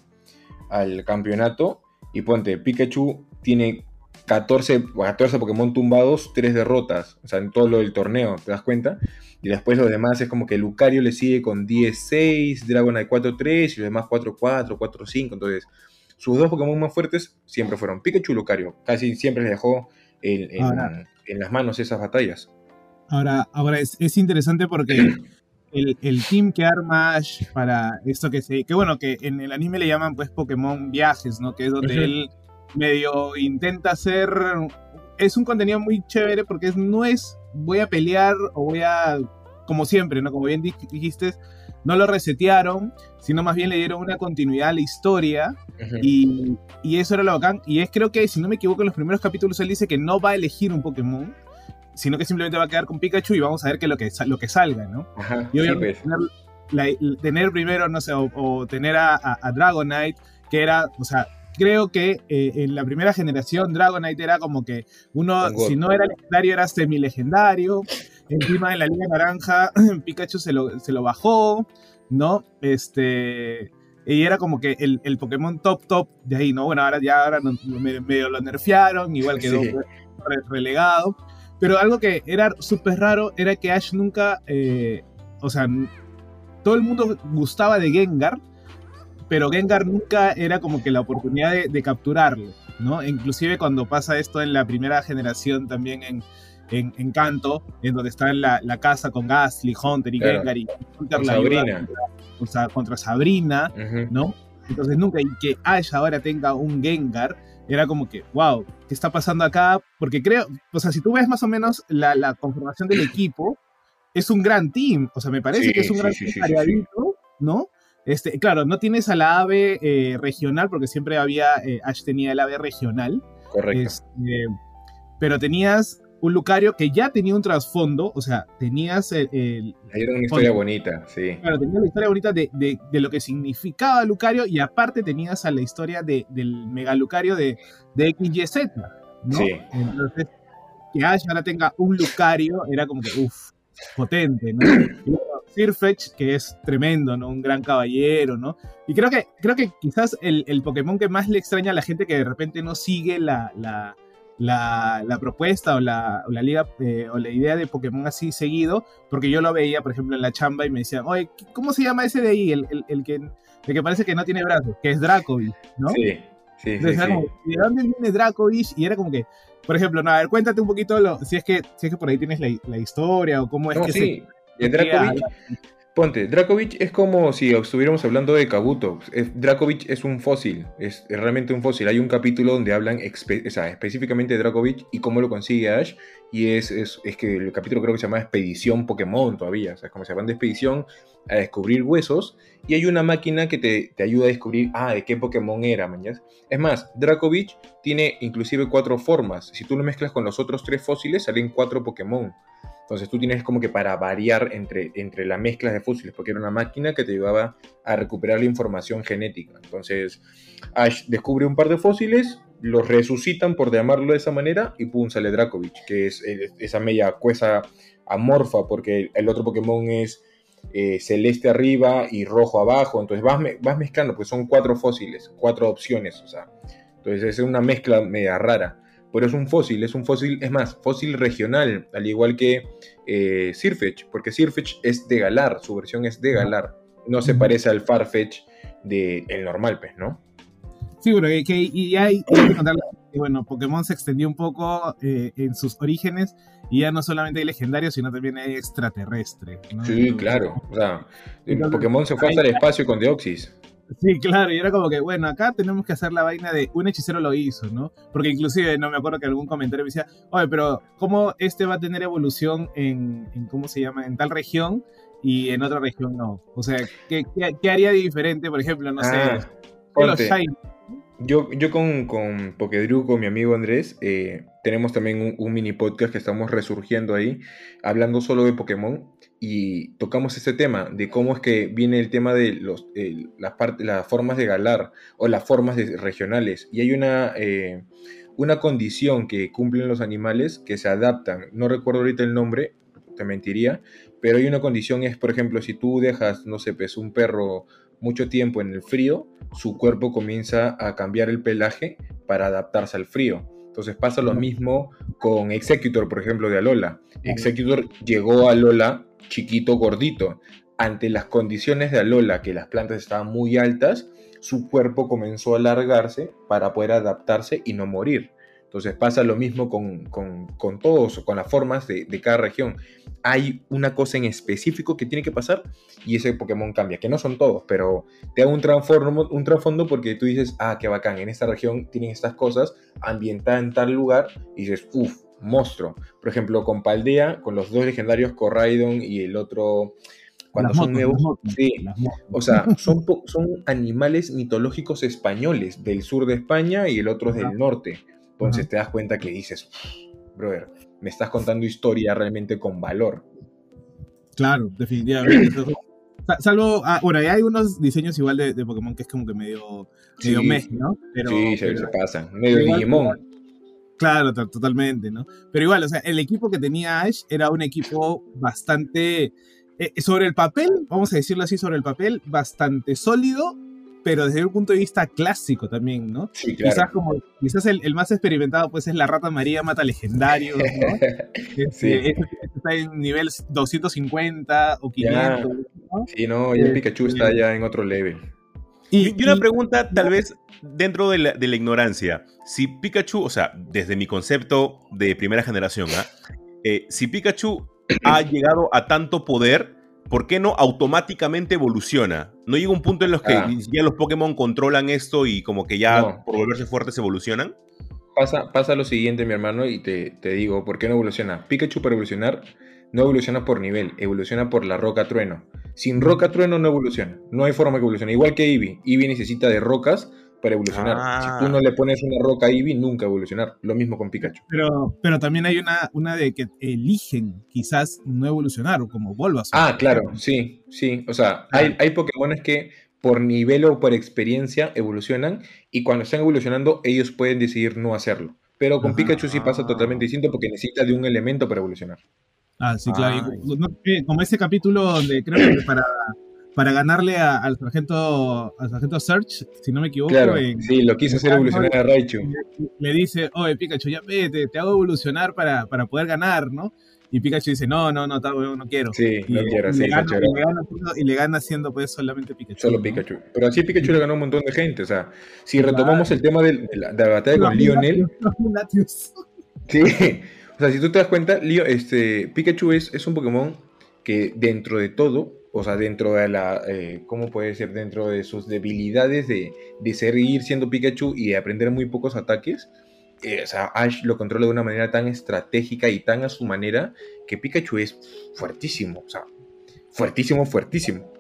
al campeonato. Y ponte, Pikachu tiene 14, 14 Pokémon tumbados, 3 derrotas, o sea, en todo lo del torneo, ¿te das cuenta? Y después los demás es como que Lucario le sigue con 10-6, Dragonite 4-3 y los demás 4-4, 4-5, entonces sus dos Pokémon más fuertes siempre fueron Pikachu y Lucario. Casi siempre les dejó en, las manos esas batallas. Ahora, ahora es, interesante porque el, team que arma Ash para esto que se. Que bueno, que en el anime le llaman pues Pokémon Viajes, ¿no? Que es donde él medio intenta hacer. Es un contenido muy chévere porque no es voy a pelear o voy a. Como siempre, ¿no? Como bien dijiste, no lo resetearon, sino más bien le dieron una continuidad a la historia y, eso era lo bacán. Y es creo que, si no me equivoco, en los primeros capítulos él dice que no va a elegir un Pokémon, sino que simplemente va a quedar con Pikachu y vamos a ver qué es lo que, lo que salga, ¿no? y obviamente pues. tener, primero, no sé, o, tener a, Dragonite, que era, o sea, creo que eh, en la primera generación Dragonite era como que uno, si no era legendario, era semi-legendario. Encima en la Liga Naranja, Pikachu se lo, se lo bajó, ¿no? Este. Y era como que el, el, Pokémon top top de ahí, ¿no? Bueno, ahora ya ahora medio lo nerfearon, igual quedó relegado. Pero algo que era súper raro era que Ash nunca, eh, o sea, todo el mundo gustaba de Gengar, pero Gengar nunca era como que la oportunidad de, de capturarlo, ¿no? Inclusive cuando pasa esto en la primera generación también en, en, Canto, en donde está la, casa con Gastly, Hunter y Gengar y Hunter la Sabrina. Contra, contra Sabrina, ¿no? Entonces nunca, y que Ash ahora tenga un Gengar, era como que, wow, ¿qué está pasando acá? Porque creo, o sea, si tú ves más o menos la, conformación del equipo, es un gran team, o sea, me parece que es un gran team variadito, ¿no? Este, claro, no tienes a la ave eh, regional, porque siempre había, eh, Ash tenía el ave regional. Correcto. Este, pero tenías un Lucario que ya tenía un trasfondo, o sea, tenías el... era una historia bonita, sí. Claro, tenías la historia bonita de, de, lo que significaba Lucario y aparte tenías a la historia de, del Mega Lucario de, de XYZ, ¿no? Sí. Entonces, que Ash ahora tenga un Lucario era como que, uff, potente, ¿no? Sirfetch, que es tremendo, ¿no? Un gran caballero, ¿no? Y creo que, creo que quizás el, el Pokémon que más le extraña a la gente que de repente no sigue la, la la, propuesta o la, la liga eh, o la idea de Pokémon así seguido, porque yo lo veía, por ejemplo, en la chamba y me decían, oye, ¿cómo se llama ese de ahí? El, el, que, el que parece que no tiene brazos, que es Dracovic, ¿no? Sí, sí, sí, ¿De dónde viene Dracovic? Y era como que, por ejemplo, no, a ver, cuéntate un poquito lo, si, es que, si es que por ahí tienes la, la historia o cómo es que sí. se... Dracovic, Ponte, Dracovic es como si estuviéramos hablando de Kabuto. Dracovic es un fósil, es, realmente un fósil. Hay un capítulo donde hablan específicamente de Dracovic y cómo lo consigue Ash. Y es, es, que el capítulo creo que se llama Expedición Pokémon todavía. O sea, es como se van de expedición a descubrir huesos. Y hay una máquina que te, te ayuda a descubrir, ah, de qué Pokémon era, mañas. Es más, Dracovic tiene inclusive cuatro formas. Si tú lo mezclas con los otros tres fósiles, salen cuatro Pokémon. Entonces tú tienes como que para variar entre, entre las mezclas de fósiles, porque era una máquina que te ayudaba a recuperar la información genética. Entonces Ash descubre un par de fósiles, los resucitan por llamarlo de esa manera y pum, sale Dracovic, que es esa media cuesa amorfa, porque el otro Pokémon es eh, celeste arriba y rojo abajo. Entonces vas, vas mezclando, pues son cuatro fósiles, cuatro opciones. O sea, entonces es una mezcla media rara pero es un fósil, es un fósil, es más, fósil regional, al igual que eh, Sirfetch, porque Sirfetch es de Galar, su versión es de Galar, no se parece al Farfetch de el normal, pues, ¿no? Sí, pero que, que- y hay, que contarle bueno, Pokémon se extendió un poco eh, en sus orígenes y ya no solamente hay legendarios, sino también hay extraterrestre. ¿no? Sí, claro. O sea, Entonces, Pokémon se fue hasta el espacio con Deoxys. Sí, claro, y era como que, bueno, acá tenemos que hacer la vaina de un hechicero lo hizo, ¿no? Porque inclusive, no me acuerdo que algún comentario me decía, oye, pero ¿cómo este va a tener evolución en, en ¿cómo se llama? En tal región y en otra región no. O sea, ¿qué, qué, qué haría diferente, por ejemplo, no Ah, sé, de los. Shiny? Yo, yo con, con Pokedru, con mi amigo Andrés, eh, tenemos también un, un mini podcast que estamos resurgiendo ahí, hablando solo de Pokémon, y tocamos este tema, de cómo es que viene el tema de los, eh, las, part- las formas de galar o las formas de- regionales. Y hay una, eh, una condición que cumplen los animales que se adaptan. No recuerdo ahorita el nombre, te mentiría, pero hay una condición, es por ejemplo, si tú dejas, no sé, pues un perro mucho tiempo en el frío, su cuerpo comienza a cambiar el pelaje para adaptarse al frío. Entonces pasa lo mismo con Executor, por ejemplo, de Alola. Executor llegó a Alola chiquito, gordito. Ante las condiciones de Alola, que las plantas estaban muy altas, su cuerpo comenzó a alargarse para poder adaptarse y no morir. Entonces pasa lo mismo con, con, con todos, con las formas de, cada región. Hay una cosa en específico que tiene que pasar y ese Pokémon cambia, que no son todos, pero te da un, transformo, un trasfondo porque tú dices, ah, qué bacán, en esta región tienen estas cosas ambientadas en tal lugar y dices, uff, monstruo. Por ejemplo, con Paldea, con los dos legendarios, Corraidon y el otro, cuando Las son motos, nuevos, motos, sí, o sea, son, son animales mitológicos españoles, del sur de España y el otro es del norte. Entonces Ajá. te das cuenta que dices, brother, me estás contando historia realmente con valor. Claro, definitivamente. Salvo, ah, bueno, hay unos diseños igual de, de Pokémon que es como que medio, medio Sí. meh, ¿no? Pero, sí, se, pero- se pasan. Medio Digimon. Claro, to- totalmente, ¿no? Pero igual, o sea, el equipo que tenía Ash era un equipo bastante, eh, sobre el papel, vamos a decirlo así, sobre el papel, bastante sólido, pero desde un punto de vista clásico también, ¿no? Sí, Quizás claro. como, quizás el, el más experimentado pues es la rata María mata legendarios, ¿no? Este, Sí. este- este está en nivel 250 o 500, ¿no? Sí, no, ya Eh, Pikachu está ya en otro level. Y, y una pregunta, tal vez dentro de la, de la ignorancia. Si Pikachu, o sea, desde mi concepto de primera generación, ¿ah? Eh, si Pikachu ha llegado a tanto poder, ¿por qué no automáticamente evoluciona? ¿No llega un punto en los que Ah. siquiera los Pokémon controlan esto y como que ya No. por volverse fuertes evolucionan? Pasa, pasa lo siguiente, mi hermano, y te, te digo, ¿por qué no evoluciona? Pikachu para evolucionar no evoluciona por nivel, evoluciona por la roca trueno. Sin roca trueno no evoluciona, no hay forma que evolucione. Igual que Eevee, Eevee necesita de rocas para evolucionar. Ah. Si tú no le pones una roca a Eevee, nunca evolucionar. Lo mismo con Pikachu. Pero, pero también hay una, una de que eligen quizás no evolucionar, o como Bulbasaur. Ah, claro, sí, sí. O sea, hay, hay Pokémones que por nivel o por experiencia evolucionan y cuando están evolucionando ellos pueden decidir no hacerlo. Pero con Ajá. Pikachu sí pasa totalmente distinto porque necesita de un elemento para evolucionar. Ah, sí, claro. Y, no, como ese capítulo donde creo que para, para ganarle a- al sargento al sargento Search, si no me equivoco, Claro, en- sí, lo quiso hacer evolucionar a Raichu. le dice, oye Pikachu, ya vete, te hago evolucionar para, para poder ganar, ¿no? Y Pikachu dice, no, no, no, bueno, no quiero. Sí, Y, no quiero, y sí, le gana, y, le gana y le gana siendo pues solamente Pikachu. Solo ¿no? Pikachu. Pero así Pikachu le ganó un montón de gente. O sea, si retomamos el tema del- de la, de la batalla con Lionel. Sí, o sea, si tú te das cuenta, Leo, este, Pikachu es, un Pokémon que dentro de todo, o sea, dentro de la, eh, ¿cómo puede ser? Dentro de sus debilidades de, de seguir siendo Pikachu y de aprender muy pocos ataques, eh, o sea, Ash lo controla de una manera tan estratégica y tan a su manera que Pikachu es fuertísimo, o sea, fuertísimo, fuertísimo.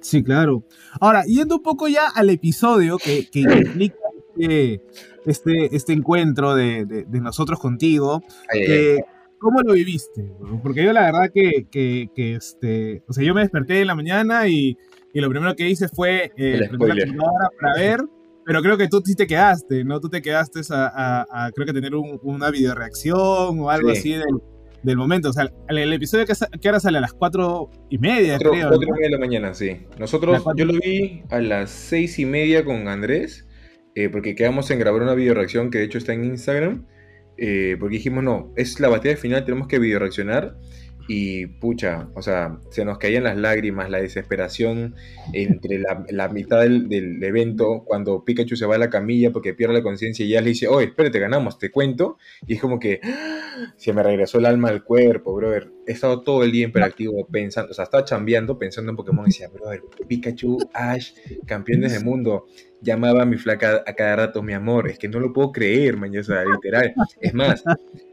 Sí, claro. Ahora, yendo un poco ya al episodio que, que implica este, este, este encuentro de, de- de nosotros contigo, Ay, ay, eh, ¿cómo lo viviste? Porque yo la verdad que, que, que, este, o sea, yo me desperté en la mañana y, y lo primero que hice fue eh, la computadora para ver, pero creo que tú sí te quedaste, ¿no? Tú te quedaste a, a- a, creo que tener un- una videoreacción o algo Sí. así del, del momento. O sea, el, el episodio que, que ahora sale a las cuatro y media, Cuatro, creo. cuatro y ¿no? media de la mañana, sí. Nosotros, yo lo vi a las seis y media con Andrés, eh, porque quedamos en grabar una video reacción que de hecho está en Instagram, eh, porque dijimos, no, es la batalla final, tenemos que video reaccionar. Y pucha, o sea, se nos caían las lágrimas, la desesperación entre la, mitad del, evento, cuando Pikachu se va a la camilla porque pierde la conciencia y ya le dice, oye, espérate, ganamos, te cuento. Y es como que ¡ah! se me regresó el alma al cuerpo, brother. He estado todo el día imperactivo pensando, o sea, estaba chambeando pensando en Pokémon y decía, brother, Pikachu, Ash, campeones del mundo. Llamaba a mi flaca a cada rato, mi amor, es que no lo puedo creer, man, o sea, literal. Es más,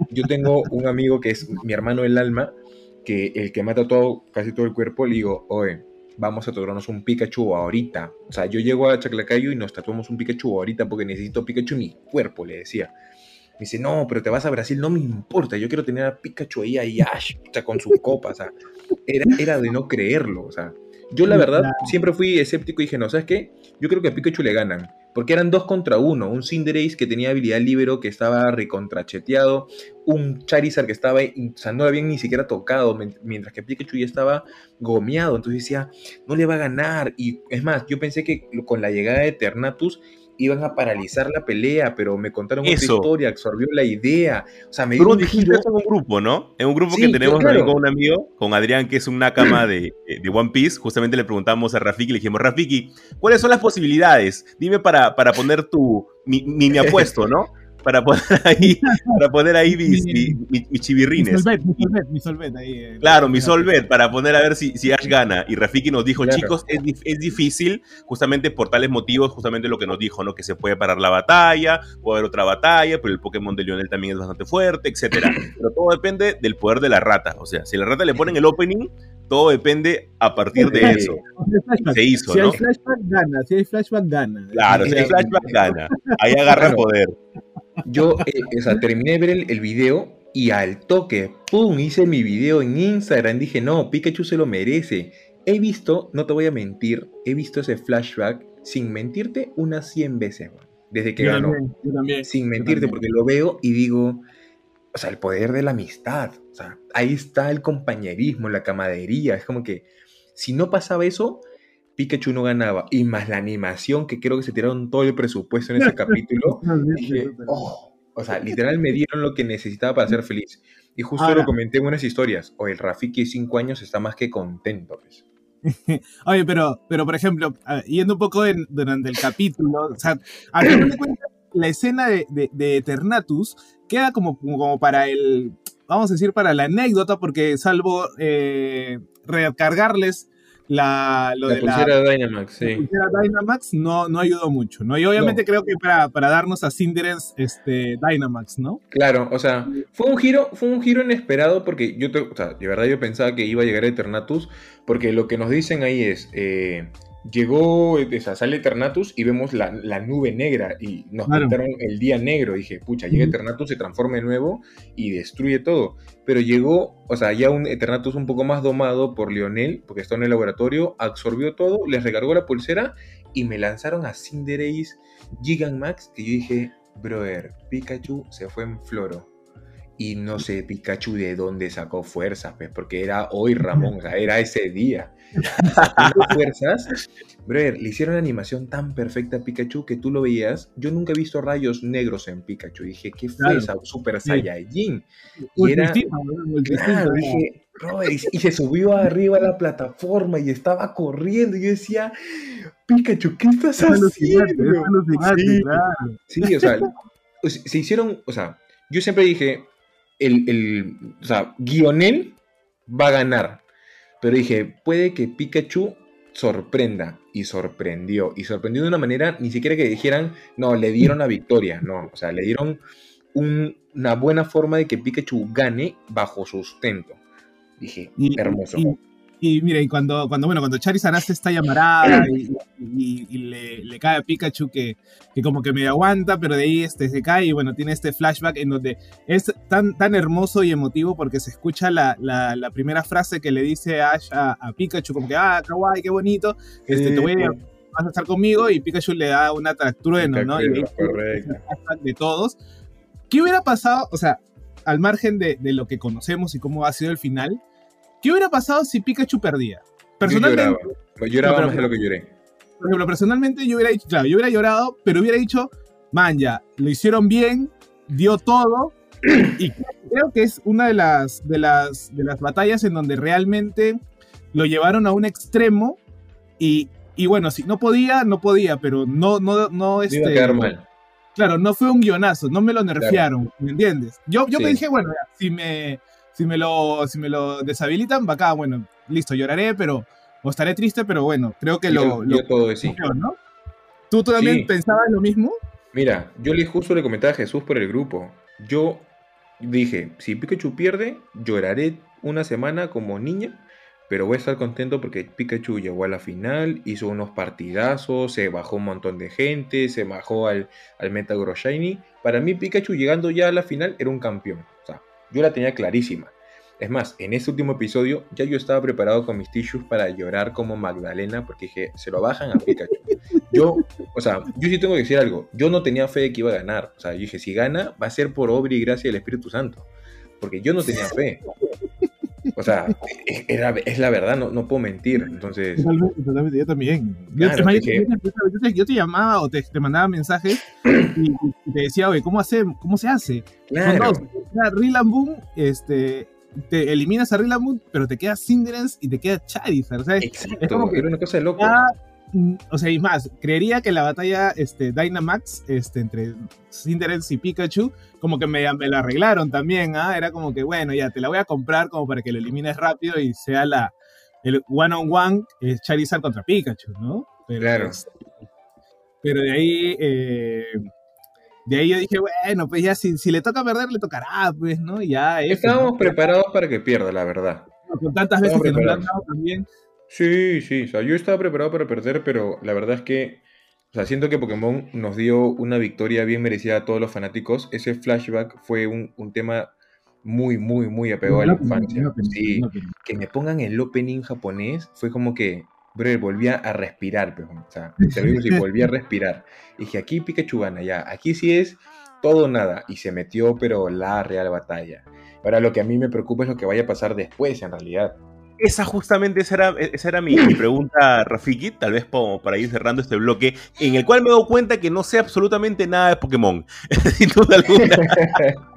yo tengo un amigo que es mi hermano del alma, que el que mata todo, casi todo el cuerpo, le digo, oye, vamos a tatuarnos un Pikachu ahorita. O sea, yo llego a Chaclacayo y nos tatuamos un Pikachu ahorita porque necesito Pikachu en mi cuerpo, le decía. Me dice, no, pero te vas a Brasil, no me importa, yo quiero tener a Pikachu ahí, ahí, Ash, o sea, con su copa, o sea, era, era de no creerlo, o sea. Yo la verdad siempre fui escéptico y dije, no, ¿sabes qué? Yo creo que a Pikachu le ganan. Porque eran dos contra uno. Un Cinderace que tenía habilidad libero, que estaba recontracheteado. Un Charizard que estaba, o sea, no lo habían ni siquiera tocado. Mientras que Pikachu ya estaba gomeado. Entonces decía, no le va a ganar. Y es más, yo pensé que con la llegada de Ternatus iban a paralizar la pelea, pero me contaron otra Eso. historia, absorbió la idea. O sea, me dio un giro. en un grupo, ¿no? En un grupo que tenemos claro. con un amigo, con Adrián, que es un nakama de, de One Piece. Justamente le preguntamos a Rafiki, le dijimos, Rafiki, ¿cuáles son las posibilidades? Dime para, para poner tu, mi, mi, mi apuesto, ¿no? Para poner ahí, para poner ahí mis, mi- mi- mis Mi chivirrines. solvet, mi solvet, mi solvet ahí. eh. Claro, mi Solvet, para poner a ver si, si Ash gana. Y Rafiki nos dijo, Claro. chicos, es, es difícil, justamente por tales motivos, justamente lo que nos dijo, ¿no? Que se puede parar la batalla, puede haber otra batalla, pero el Pokémon de Lionel también es bastante fuerte, etcétera. Pero todo depende del poder de la rata. O sea, si la rata le ponen el opening, todo depende a partir de eso. Si hay flashback, Se hizo, si hay ¿no? flashback, gana. Si hay flashback, gana. Claro, si hay flashback, gana. Ahí agarra Claro. poder. Yo, eh, o sea, terminé de ver el, el video y al toque, ¡pum! Hice mi video en Instagram. Dije, no, Pikachu se lo merece. He visto, no te voy a mentir, he visto ese flashback, sin mentirte, unas 100 veces, man, desde que Yo ganó. también, yo también. Sin mentirte, porque lo veo y digo, o sea, el poder de la amistad. O sea, ahí está el compañerismo, la camadería. Es como que si no pasaba eso, Pikachu no ganaba. Y más la animación, que creo que se tiraron todo el presupuesto en ese capítulo. Dije, oh, o sea, literal me dieron lo que necesitaba para ser feliz. Y justo Ahora- lo comenté en unas historias. O el Rafiki de 5 años está más que contento. pues. Oye, pero, pero por ejemplo, ver, yendo un poco en- durante el capítulo, o sea, a fin de cuentas, la escena de, de, de Eternatus queda como, como para el, vamos a decir, para la anécdota, porque salvo eh, recargarles la, lo La de la, pulsera Dynamax, la pulsera Dynamax no, no ayudó mucho, ¿no? Y obviamente No. creo que para, para darnos a Cinderace este, Dynamax, ¿no? Claro, o sea, fue un giro, fue un giro inesperado porque yo, te- o sea, de verdad yo pensaba que iba a llegar Eternatus, porque lo que nos dicen ahí es, eh, llegó, o sea, sale Eternatus y vemos la, la nube negra y nos Claro. pintaron el día negro. Dije, pucha, llega. Eternatus, se transforma de nuevo y destruye todo. Pero llegó, o sea, ya un Eternatus un poco más domado por Lionel, porque está en el laboratorio, absorbió todo, les recargó la pulsera y me lanzaron a Cinderace Gigantamax, que yo dije, brother, Pikachu se fue en floro. Y no sé Pikachu de dónde sacó fuerzas, pues, porque era hoy Ramón, o sea, era ese día. Fuerzas, brother, le hicieron una animación tan perfecta a Pikachu que tú lo veías. Yo nunca he visto rayos negros en Pikachu. Dije, ¿qué fue Claro. esa Super Sí. Saiyajin? Y era, dije, brother, y, y se subió arriba a la plataforma y estaba corriendo. Y yo decía, Pikachu, ¿qué estás Es haciendo? es Sí. claro. Sí, o sea, o sea, se hicieron, o sea, yo siempre dije, el, el, o sea, Guionel va a ganar, pero dije, puede que Pikachu sorprenda, y sorprendió, y sorprendió de una manera, ni siquiera que dijeran, no, le dieron la victoria, no, o sea, le dieron un- una buena forma de que Pikachu gane bajo sustento. Dije, Y- hermoso. Y, y mira, y cuando, cuando, bueno, cuando Charizard hace esta llamarada y, y- y le, le cae a Pikachu que, que como que me aguanta, pero de ahí este, se cae y bueno, tiene este flashback en donde es tan, tan hermoso y emotivo porque se escucha la, la- la primera frase que le dice Ash a, a Pikachu, como que, ah, kawaii, qué bonito, este, te voy a, vas a estar conmigo y Pikachu le da una tractrueno, ¿no? Y ahí Correcto. de todos. ¿Qué hubiera pasado? O sea, al margen de, de lo que conocemos y cómo ha sido el final, ¿qué hubiera pasado si Pikachu perdía? Yo Personalmente, lloraba, lloraba No, pero- más de lo que lloré. por ejemplo, personalmente yo hubiera dicho, claro, yo hubiera llorado, pero hubiera dicho, man, ya, lo hicieron bien, dio todo, y, creo que es una de las, de, las, de las batallas en donde realmente lo llevaron a un extremo y, y bueno, si no podía, no podía, pero no, no, no, Iba a este, quedar mal. Claro, no fue un guionazo, no me lo nerfearon, ¿me entiendes? Yo, yo me Sí. dije, bueno, ya, si me, si me lo, si me lo deshabilitan, acá, bueno, listo, lloraré, pero, o estaré triste, pero bueno, creo que lo, Yo- lo todo sí. ¿no? ¿Tú, tú también Sí. pensabas lo mismo? Mira, yo le justo le comentaba a Jesús por el grupo. Yo dije, si Pikachu pierde, lloraré una semana como niña, pero voy a estar contento porque Pikachu llegó a la final, hizo unos partidazos, se bajó un montón de gente, se bajó al, al Metagross Shiny. Para mí Pikachu llegando ya a la final era un campeón. Yo la tenía clarísima. Es más, en este último episodio ya yo estaba preparado con mis tissues para llorar como Magdalena porque dije, se lo bajan a Pikachu. Yo, o sea, yo sí tengo que decir algo. Yo no tenía fe de que iba a ganar. O sea, yo dije, si gana, va a ser por obra y gracia del Espíritu Santo. Porque yo no tenía fe. O sea, es, era- es la verdad, no, no puedo mentir. Entonces, Totalmente, totalmente, yo también. Yo, Claro, te- llamaba o te, te mandaba mensajes y, y te decía, oye, ¿cómo, hace, ¿cómo se hace? Claro, Rillaboom, Boom, este, te eliminas a Rillaboom, Boom, pero te queda Cinderace y te queda Charizard. O sea, es exacto, como que era una cosa de loco. ya, o sea, y más, creería que la batalla este, Dynamax este, entre Cinderace y Pikachu, como que me, me la arreglaron también, ¿ah? Era como que, bueno, ya te la voy a comprar como para que lo elimines rápido y sea la el one on one eh, Charizard contra Pikachu, ¿no? Pero, Claro. este, pero de ahí, eh, de ahí yo dije, bueno, pues ya si, si le toca perder, le tocará, pues, ¿no? Y ya, F, Estábamos ¿no? preparados para que pierda, la verdad. Con tantas veces que nos lo han dado también. Sí, sí, o sea, yo estaba preparado para perder, pero la verdad es que, o sea, siento que Pokémon nos dio una victoria bien merecida a todos los fanáticos. Ese flashback fue un, un tema muy, muy, muy apegado a la infancia. Sí, que me pongan el opening japonés fue como que, bro, volvía a respirar, pero, o sea, volvía a respirar. dije, aquí Pikachu gana, ya, aquí sí es todo o nada, y se metió, pero la real batalla. Ahora lo que a mí me preocupa es lo que vaya a pasar después, en realidad. Esa justamente esa era, esa era mi, mi pregunta, Rafiki, tal vez para ir cerrando este bloque, en el cual me dado cuenta que no sé absolutamente nada de Pokémon, sin duda alguna.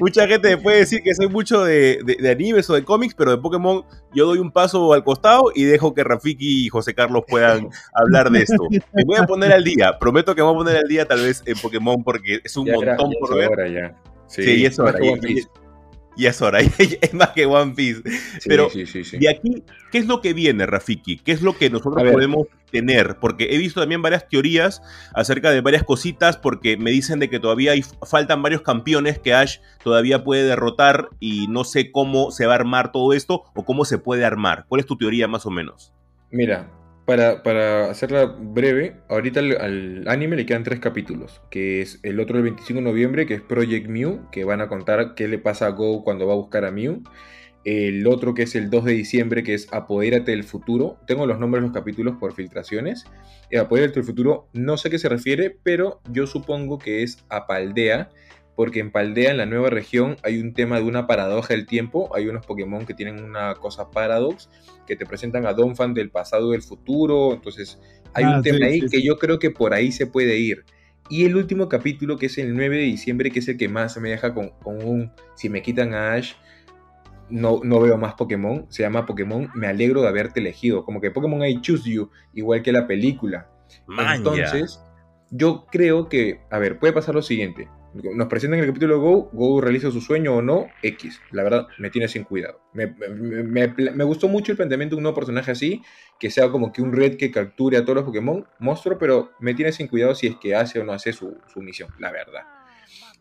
Mucha gente me puede decir que soy mucho de, de- de animes o de cómics, pero de Pokémon yo doy un paso al costado y dejo que Rafiki y José Carlos puedan hablar de esto. Me voy a poner al día, prometo que me voy a poner al día tal vez en Pokémon porque es un Ya montón por ver. hora ya. Sí, Sí, y es más hora. que Y, One Piece. y- y es hora, es más que One Piece. Sí, pero- sí, sí. De aquí, ¿qué es lo que viene, Rafiki? ¿Qué es lo que nosotros podemos tener? Porque he visto también varias teorías acerca de varias cositas, porque me dicen de que todavía hay, faltan varios campeones que Ash todavía puede derrotar y no sé cómo se va a armar todo esto o cómo se puede armar. ¿Cuál es tu teoría más o menos? Mira, para, hacerla breve, ahorita al, anime le quedan tres capítulos, que es el otro del 25 de noviembre, que es Project Mew, que van a contar qué le pasa a Go cuando va a buscar a Mew. El otro que es el 2 de diciembre, que es Apodérate del futuro. Tengo los nombres de los capítulos por filtraciones. Eh, Apodérate del futuro, no sé a qué se refiere, pero yo supongo que es a Paldea, porque en Paldea, en la nueva región, hay un tema de una paradoja del tiempo. Hay unos Pokémon que tienen una cosa paradox, que te presentan a Donphan del pasado y del futuro. Entonces, hay Ah, un tema sí, ahí sí, que sí. yo creo que por ahí se puede ir. Y el último capítulo, que es el 9 de diciembre, que es el que más me deja con, con un... Si me quitan a Ash, no, no veo más Pokémon. Se llama Pokémon Me alegro de haberte elegido. Como que Pokémon I Choose You, igual que la película. Entonces, yo creo que, a ver, puede pasar lo siguiente. Nos presentan el capítulo Go, Go realiza su sueño o no, X. La verdad, me tiene sin cuidado. Me, me- me- me gustó mucho el planteamiento de un nuevo personaje así, que sea como que un red que capture a todos los Pokémon, monstruo, pero me tiene sin cuidado si es que hace o no hace su, su misión, la verdad.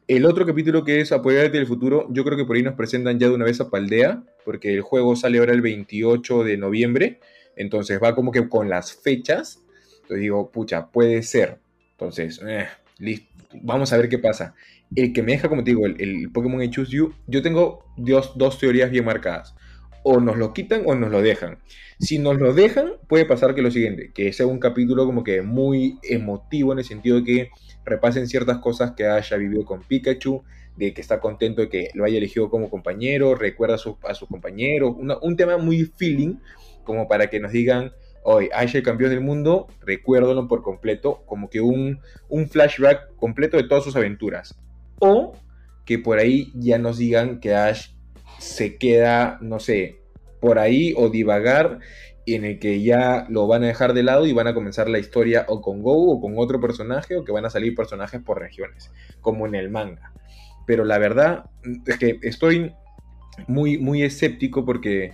El otro capítulo que es Apoyarte del futuro, yo creo que por ahí nos presentan ya de una vez a Paldea, porque el juego sale ahora el 28 de noviembre, entonces va como que con las fechas. Entonces digo, pucha, puede ser. Entonces, eh, listo. Vamos a ver qué pasa. El que me deja, como te digo, el, el Pokémon I Choose You, yo tengo dos, dos teorías bien marcadas. O nos lo quitan o nos lo dejan. Si nos lo dejan, puede pasar que lo siguiente, que sea un capítulo como que muy emotivo en el sentido de que repasen ciertas cosas que haya vivido con Pikachu, de que está contento de que lo haya elegido como compañero, recuerda a sus a sus compañeros, un tema muy feeling, como para que nos digan, hoy Ash el campeón del mundo, recuérdalo por completo, como que un, un flashback completo de todas sus aventuras. O que por ahí ya nos digan que Ash se queda, no sé, por ahí o divagar en el que ya lo van a dejar de lado y van a comenzar la historia o con Go o con otro personaje o que van a salir personajes por regiones, como en el manga. Pero la verdad es que estoy muy, muy escéptico porque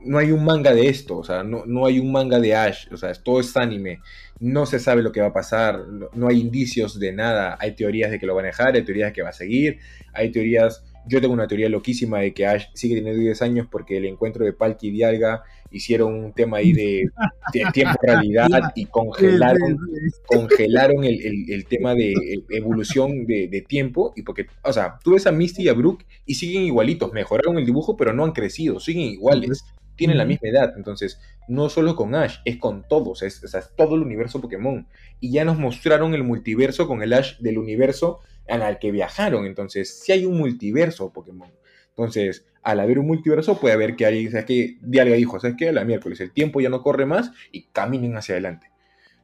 no hay un manga de esto, o sea, no, no, hay un manga de Ash, o sea, todo es anime, no se sabe lo que va a pasar, no, no, hay indicios de nada, hay teorías de que lo van a dejar, hay teorías de que va a seguir, hay teorías yo tengo una teoría loquísima de que Ash sigue teniendo 10 años porque el encuentro de Palki y Dialga hicieron un tema ahí de, de tiempo-realidad y congelaron, congelaron el, el, el, tema de evolución de, de, tiempo. Y porque, o sea, tú ves a Misty y a Brooke y siguen igualitos, mejoraron el dibujo, pero no han crecido, siguen iguales, tienen la misma edad. Entonces, no solo con Ash, es con todos, es, o sea, es todo el universo Pokémon. Y ya nos mostraron el multiverso con el Ash del universo al que viajaron. Entonces, si hay un multiverso Pokémon. Entonces, al haber un multiverso, puede haber que alguien, ¿sabes que Dialga dijo, ¿sabes qué? La miércoles, el tiempo ya no corre más y caminen hacia adelante.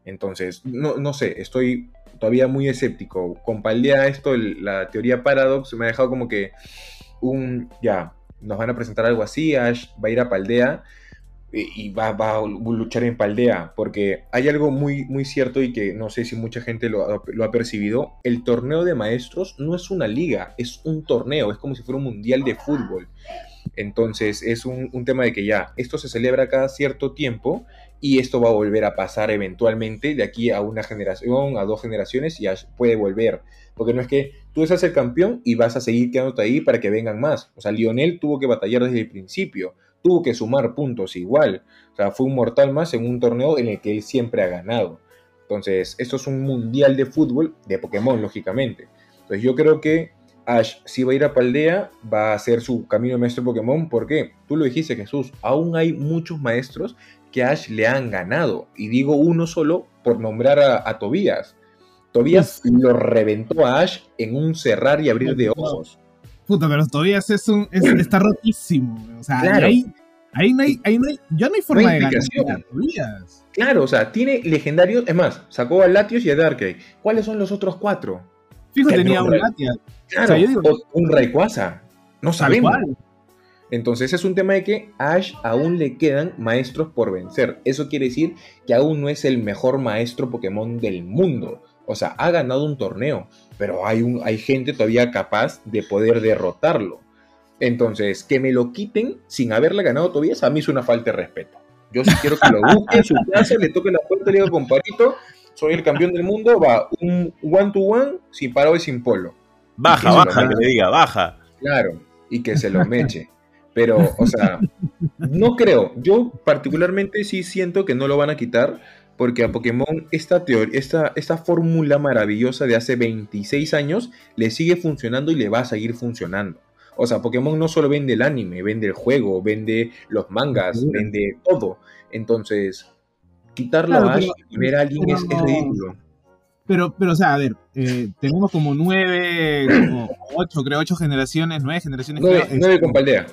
Entonces, no, no sé, estoy todavía muy escéptico. Con Paldea esto, la teoría Paradox, me ha dejado como que un, ya, nos van a presentar algo así, Ash va a ir a Paldea y va, va, a luchar en Paldea, porque hay algo muy, muy cierto y que no sé si mucha gente lo, lo, ha percibido, el torneo de maestros no es una liga, es un torneo, es como si fuera un mundial de fútbol. Entonces es un, tema de que ya, esto se celebra cada cierto tiempo y esto va a volver a pasar eventualmente de aquí a una generación, a dos generaciones y puede volver. Porque no es que tú seas el campeón y vas a seguir quedándote ahí para que vengan más. O sea, Lionel tuvo que batallar desde el principio tuvo que sumar puntos igual. O sea, fue un mortal más en un torneo en el que él siempre ha ganado. Entonces, esto es un mundial de fútbol de Pokémon, lógicamente. Entonces, yo creo que Ash, si va a ir a Paldea, va a hacer su camino de maestro Pokémon. ¿Por qué? Tú lo dijiste, Jesús. Aún hay muchos maestros que a Ash le han ganado. Y digo uno solo por nombrar a, a Tobías. Tobías lo reventó a Ash en un cerrar y abrir de ojos. Puta, pero todavía es un, es, está rotísimo. O sea, claro. ahí, ahí, no hay, ahí no hay, ya no hay forma no hay de ganar. Claro, o sea, tiene legendarios. Es más, sacó a Latios y a Darkrai. ¿Cuáles son los otros cuatro? Fijo, tenía un Latias. Claro, o sea, digo, un Rayquaza. No sabemos. Entonces es un tema de que a Ash aún le quedan maestros por vencer. Eso quiere decir que aún no es el mejor maestro Pokémon del mundo. O sea, ha ganado un torneo, pero hay, un, hay gente todavía capaz de poder derrotarlo. Entonces, que me lo quiten sin haberle ganado todavía, a mí es una falta de respeto. Yo sí quiero que lo busque en su casa, le toque la puerta y le diga, compadrito, soy el campeón del mundo, va un one to one, sin paro y sin polo. Baja, baja, que le diga, baja. Claro, y que se lo meche. Pero, o sea, no creo. Yo particularmente sí siento que no lo van a quitar porque a Pokémon esta, teoría, esta, esta fórmula maravillosa de hace 26 años le sigue funcionando y le va a seguir funcionando. O sea, Pokémon no solo vende el anime, vende el juego, vende los mangas, sí. vende todo. Entonces, quitarlo claro, a Ash y ver a alguien es, es, ridículo. Pero, pero, o sea, a ver, eh, tenemos como nueve, como ocho, creo, ocho generaciones, nueve generaciones. Nueve, creo, nueve con Paldea.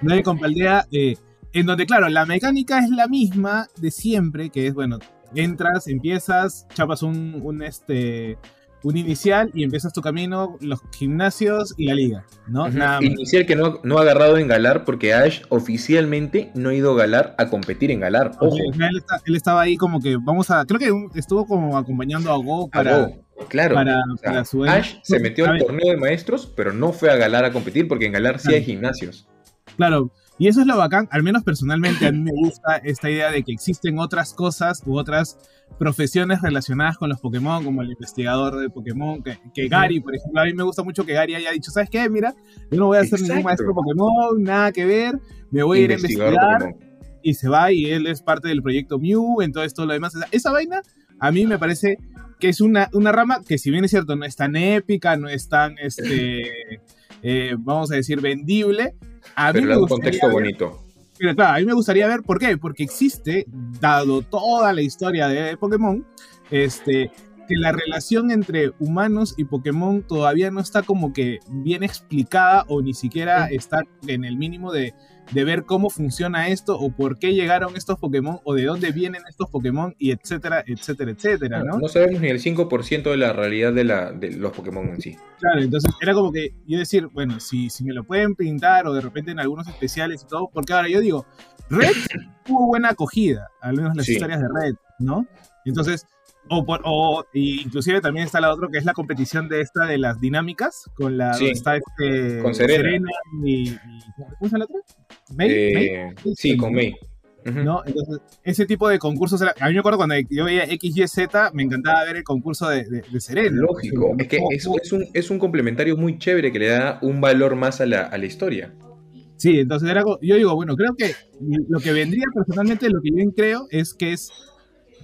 Nueve con Paldea, eh, en donde, claro, la mecánica es la misma de siempre, que es, bueno, entras, empiezas, chapas un, un, este, un inicial y empiezas tu camino, los gimnasios y la liga, ¿no? Uh -huh. Nada inicial que no, no, ha agarrado en Galar porque Ash oficialmente no ha ido a Galar a competir en Galar. Ojo. Okay, él, está, él, estaba ahí como que vamos a, creo que estuvo como acompañando a Go para... A Go. Claro, para, o sea, para su Ash se metió al torneo de maestros, pero no fue a Galar a competir porque en Galar sí claro. hay gimnasios. Claro, y eso es lo bacán, al menos personalmente a mí me gusta esta idea de que existen otras cosas u otras profesiones relacionadas con los Pokémon, como el investigador de Pokémon, que, que Gary, por ejemplo, a mí me gusta mucho que Gary haya dicho, ¿sabes qué? Mira, yo no voy a ser Exacto. ningún maestro Pokémon, nada que ver, me voy a ir a investigar Pokémon. y se va y él es parte del proyecto Mew, entonces todo lo demás. Esa vaina a mí me parece que es una, una rama que si bien es cierto, no es tan épica, no es tan, este, eh, vamos a decir, vendible, a Pero mí me un contexto ver, bonito. Pero claro, a mí me gustaría ver por qué. Porque existe, dado toda la historia de Pokémon, este, que la relación entre humanos y Pokémon todavía no está como que bien explicada o ni siquiera está en el mínimo de, de ver cómo funciona esto o por qué llegaron estos Pokémon o de dónde vienen estos Pokémon y etcétera, etcétera, etcétera, ¿no? No sabemos ni el 5% de la realidad de, la, de los Pokémon en sí. Claro, entonces era como que yo decir, bueno, si, si me lo pueden pintar o de repente en algunos especiales y todo, porque ahora yo digo, Red tuvo buena acogida, al menos las Sí. historias de Red, ¿no? Entonces, o, por- o inclusive también está la otra que es la competición de esta de las dinámicas, con la Sí. está este Con Serena. y, y- ¿cómo se la otra? May, Eh, May, sí, con May. ¿no? Entonces, ese tipo de concursos, a mí me acuerdo cuando yo veía XYZ, me encantaba ver el concurso de, de, de Serena. Lógico, es que es, es un, es un complementario muy chévere que le da un valor más a la, a la historia. Sí, entonces era, yo digo, bueno, creo que lo que vendría personalmente, lo que yo creo es que es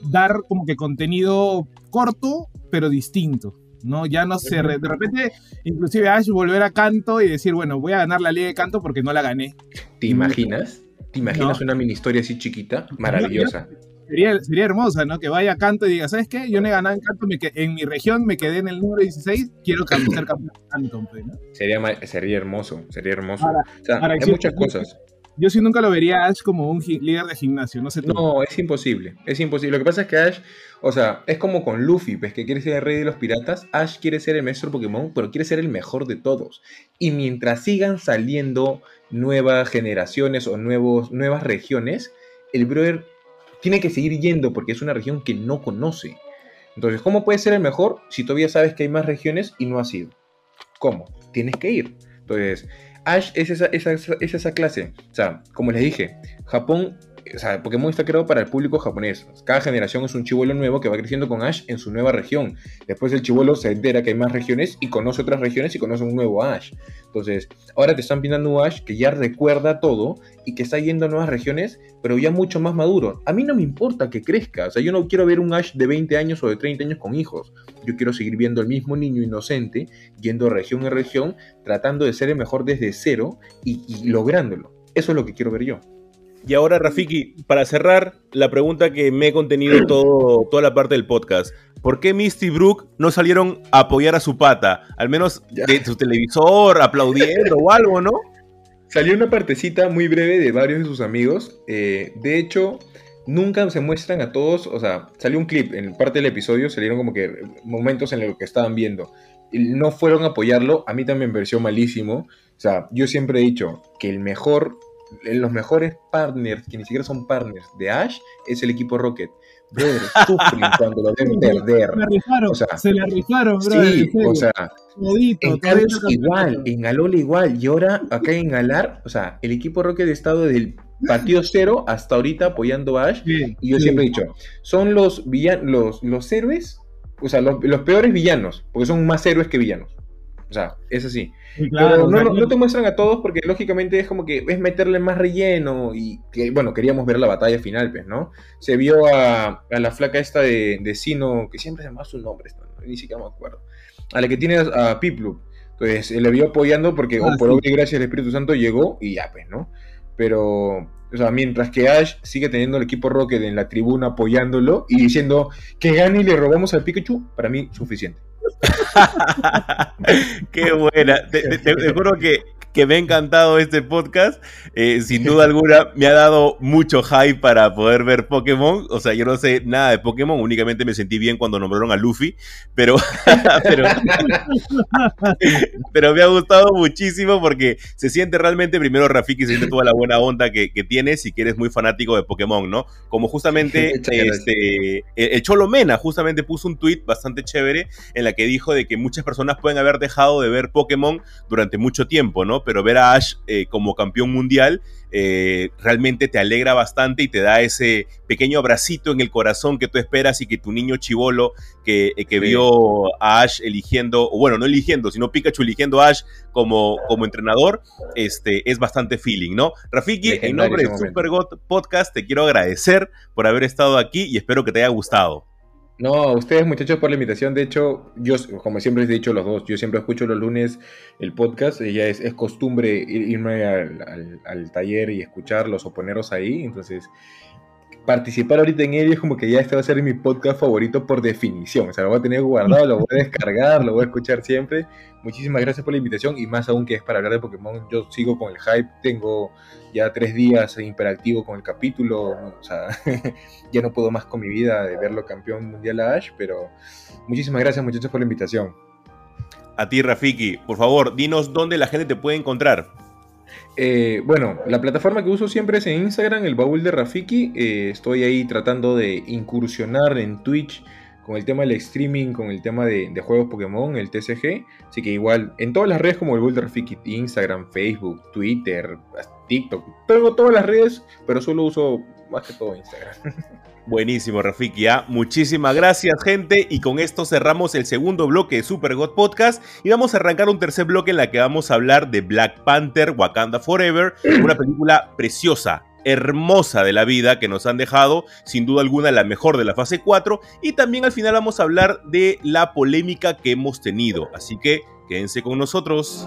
dar como que contenido corto, pero distinto. ¿no? Ya no sé, de repente, inclusive Ash volver a canto y decir, bueno, voy a ganar la liga de canto porque no la gané. ¿Te imaginas? ¿Te imaginas No. una mini historia así chiquita? Maravillosa. Sería, sería hermosa, ¿no? Que vaya a canto y diga, ¿sabes qué? Yo no he ganado en canto, me en mi región me quedé en el número 16, quiero ser campeón de canto, pues, ¿no? Sería, sería hermoso, sería hermoso. Ahora- o sea, ahora, hay muchas cosas. Yo sí nunca lo vería a Ash como un líder de gimnasio, no sé. No, es imposible, es imposible. Lo que pasa es que Ash, o sea, es como con Luffy, pues que quiere ser el rey de los piratas. Ash quiere ser el maestro Pokémon, pero quiere ser el mejor de todos. Y mientras sigan saliendo nuevas generaciones o nuevos, nuevas regiones, el brother tiene que seguir yendo porque es una región que no conoce. Entonces, ¿cómo puedes ser el mejor si todavía sabes que hay más regiones y no has ido? ¿Cómo? Tienes que ir. Entonces, Ash es esa, esa, es esa clase. O sea, como les dije, Japón, o sea, Pokémon está creado para el público japonés. Cada generación es un chivolo nuevo que va creciendo con Ash en su nueva región. Después el chivolo se entera que hay más regiones y conoce otras regiones y conoce un nuevo Ash. Entonces, ahora te están pintando un Ash que ya recuerda todo y que está yendo a nuevas regiones, pero ya mucho más maduro. A mí no me importa que crezca. O sea, yo no quiero ver un Ash de 20 años o de 30 años con hijos. Yo quiero seguir viendo al mismo niño inocente, yendo de región en región, tratando de ser el mejor desde cero y lográndolo. Eso es lo que quiero ver yo. Y ahora, Rafiki, para cerrar, la pregunta que me he contenido todo, toda la parte del podcast. ¿Por qué Misty y Brooke no salieron a apoyar a su pata? Al menos de su televisor, aplaudiendo o algo, ¿no? Salió una partecita muy breve de varios de sus amigos. eh, de hecho, nunca se muestran a todos. O sea, salió un clip en parte del episodio, salieron como que momentos en los que estaban viendo. No fueron a apoyarlo. A mí también me pareció malísimo. O sea, yo siempre he dicho que el mejor, los mejores partners, que ni siquiera son partners de Ash, es el equipo Rocket. Brother, sufren cuando lo ven perder. Se la rifaron, O sea, se la rifaron, bro. Sí, o sea, todito, en Carlos igual, en Alola igual, y ahora acá en Galar, o sea, el equipo Rocket ha estado desde el partido cero hasta ahorita apoyando a Ash, Sí, y yo sí. siempre he dicho, son los villanos, los, los héroes, o sea, los, los peores villanos, porque son más héroes que villanos. O sea, es así. Sí, claro, Pero no, no- no te muestran a todos porque lógicamente es como que es meterle más relleno y que, bueno, queríamos ver la batalla final, pues, ¿no? Se vio a, a la flaca esta de, de Sino, que siempre se llama su nombre, ¿no? ni siquiera me acuerdo. A la que tiene a, Piplup. Entonces, le vio apoyando porque, Ah, o por sí. obra y gracia del Espíritu Santo, llegó y ya, pues, ¿no? Pero, o sea, mientras que Ash sigue teniendo el equipo Rocket en la tribuna apoyándolo y diciendo que gane y le robamos al Pikachu, para mí, suficiente. Qué buena. Te, juro que, que me ha encantado este podcast. Eh, sin duda alguna, me ha dado mucho hype para poder ver Pokémon. O sea, yo no sé nada de Pokémon, únicamente me sentí bien cuando nombraron a Luffy. Pero, pero, pero me ha gustado muchísimo porque se siente realmente, primero Rafiki, se siente toda la buena onda que, que tienes y que eres muy fanático de Pokémon, ¿no? Como justamente este, el el Cholo Mena justamente puso un tweet bastante chévere en la que dijo de que muchas personas pueden haber dejado de ver Pokémon durante mucho tiempo, ¿no? Pero ver a Ash eh, como campeón mundial eh, realmente te alegra bastante y te da ese pequeño abracito en el corazón que tú esperas y que tu niño chivolo que, eh, que Sí. vio a Ash eligiendo, o bueno, no eligiendo, sino Pikachu eligiendo a Ash como, como entrenador, este, es bastante feeling, ¿no? Rafiki, en Legendario nombre de ese momento. Super God Podcast, te quiero agradecer por haber estado aquí y espero que te haya gustado. No, a ustedes muchachos por la invitación. De hecho, yo, como siempre les he dicho los dos, yo siempre escucho los lunes el podcast. ya es, es costumbre ir- irme al, al- al taller y escucharlos o ponerlos ahí. Entonces, participar ahorita en ello es como que ya este va a ser mi podcast favorito por definición. O sea, lo voy a tener guardado, lo voy a descargar, lo voy a escuchar siempre. Muchísimas gracias por la invitación y más aún que es para hablar de Pokémon. Yo sigo con el hype, tengo ya tres días imperactivo con el capítulo. O sea, ya no puedo más con mi vida de verlo campeón mundial a Ash, pero muchísimas gracias muchachos por la invitación. A ti, Rafiki, por favor, dinos dónde la gente te puede encontrar. Eh, bueno, la plataforma que uso siempre es en Instagram, el baúl de Rafiki. Eh, estoy ahí tratando de incursionar en Twitch con el tema del streaming, con el tema de, juegos Pokémon, el TCG. Así que igual, en todas las redes como el baúl de Rafiki, Instagram, Facebook, Twitter, TikTok. Tengo todas las redes, pero solo uso más que todo Instagram. Buenísimo, Rafiki. ¿ah? Muchísimas gracias, gente. Y con esto cerramos el segundo bloque de Super God Podcast. Y vamos a arrancar un tercer bloque en la que vamos a hablar de Black Panther Wakanda Forever, una película preciosa, hermosa de la vida que nos han dejado, sin duda alguna, la mejor de la fase 4. Y también al final vamos a hablar de la polémica que hemos tenido. Así que quédense con nosotros.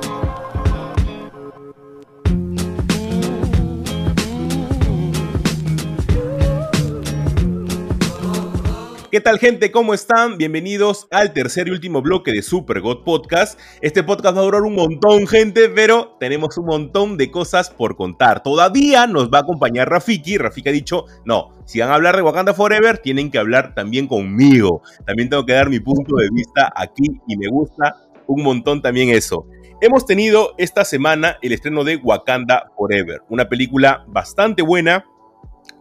¿Qué tal gente? ¿Cómo están? Bienvenidos al tercer y último bloque de Super God Podcast. Este podcast va a durar un montón, gente, pero tenemos un montón de cosas por contar. Todavía nos va a acompañar Rafiki. Rafiki ha dicho, no, si van a hablar de Wakanda Forever, tienen que hablar también conmigo. También tengo que dar mi punto de vista aquí y me gusta un montón también eso. Hemos tenido esta semana el estreno de Wakanda Forever, una película bastante buena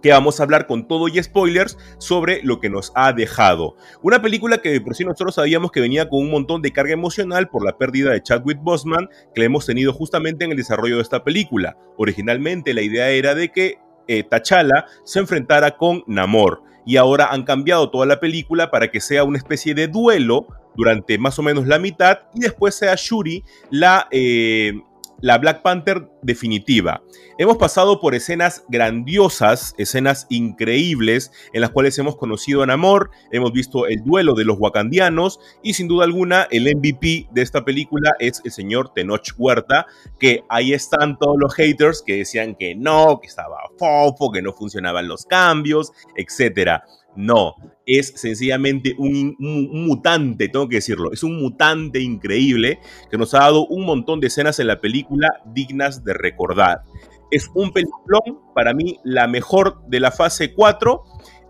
que vamos a hablar con todo y spoilers sobre lo que nos ha dejado. Una película que de por sí nosotros sabíamos que venía con un montón de carga emocional por la pérdida de Chadwick Boseman que le hemos tenido justamente en el desarrollo de esta película. Originalmente la idea era de que eh, T'Challa se enfrentara con Namor y ahora han cambiado toda la película para que sea una especie de duelo durante más o menos la mitad y después sea Shuri la... Eh, la Black Panther definitiva. Hemos pasado por escenas grandiosas, escenas increíbles, en las cuales hemos conocido a Namor, hemos visto el duelo de los wakandianos y sin duda alguna el MVP de esta película es el señor Tenoch Huerta, que ahí están todos los haters que decían que no, que estaba fofo, que no funcionaban los cambios, etcétera. No, es sencillamente un, mutante, tengo que decirlo. Es un mutante increíble que nos ha dado un montón de escenas en la película dignas de recordar. Es un peliculón, para mí la mejor de la fase 4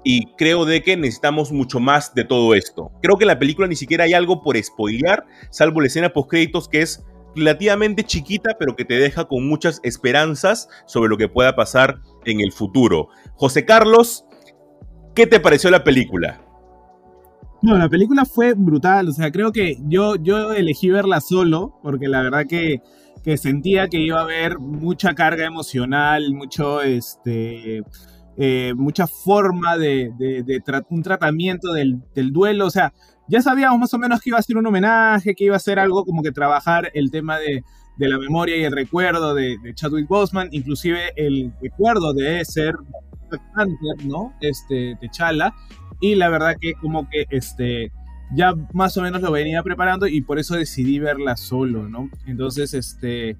y creo de que necesitamos mucho más de todo esto. Creo que en la película ni siquiera hay algo por spoilear, salvo la escena post créditos que es relativamente chiquita, pero que te deja con muchas esperanzas sobre lo que pueda pasar en el futuro. José Carlos, ¿Qué te pareció la película? No, la película fue brutal. O sea, creo que yo, yo elegí verla solo, porque la verdad que, sentía que iba a haber mucha carga emocional, mucho, este, eh, mucha forma de, un tratamiento del, duelo. O sea, ya sabíamos más o menos que iba a ser un homenaje, que iba a ser algo como que trabajar el tema de, la memoria y el recuerdo de, Chadwick Boseman, inclusive el recuerdo de ser ¿no? Este, Chala Y la verdad que como que este, ya más o menos lo venía preparando y por eso decidí verla solo, ¿no? Entonces, este,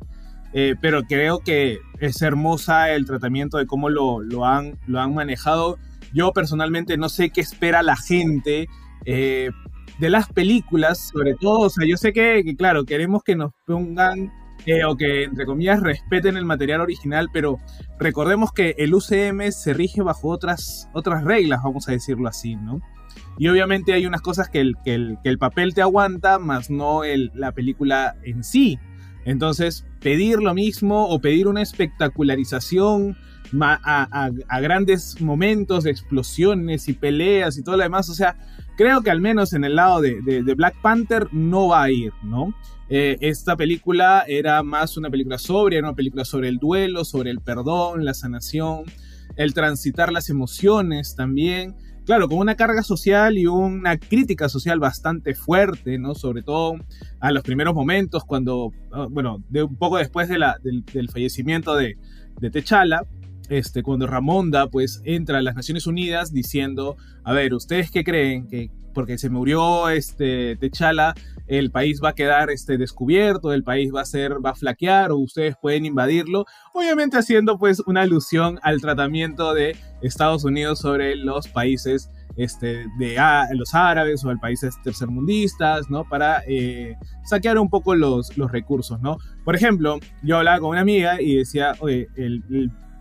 eh, pero creo que es hermosa el tratamiento de cómo lo, lo, han, lo han manejado. Yo personalmente no sé qué espera la gente eh, de las películas, sobre todo, o sea, yo sé que, que claro, queremos que nos pongan o que, entre comillas, respeten el material original, pero recordemos que el UCM se rige bajo otras, otras reglas, vamos a decirlo así, ¿no? Y obviamente hay unas cosas que el, que el, papel te aguanta, más no el, la película en sí. Entonces, pedir lo mismo o pedir una espectacularización a, a, grandes momentos de explosiones y peleas y todo lo demás, o sea, creo que al menos en el lado de, de Black Panther no va a ir, ¿no? Eh, esta película era más una película sobria, era una película sobre el duelo, sobre el perdón, la sanación, el transitar las emociones también. claro, con una carga social y una crítica social bastante fuerte, ¿no? Sobre todo a los primeros momentos, cuando, ah, bueno, de un poco después de la, del, fallecimiento de, de Techala, este, cuando Ramonda pues entra a las Naciones Unidas diciendo, a ver, ¿ustedes qué creen? Que porque se murió este, Techala, el país va a quedar este, descubierto, el país va a ser, va a flaquear o ustedes pueden invadirlo, obviamente haciendo pues una alusión al tratamiento de Estados Unidos sobre los países este, de los árabes o los países tercermundistas, ¿no? Para eh, saquear un poco los, los recursos, ¿no? Por ejemplo, yo hablaba con una amiga y decía, oye,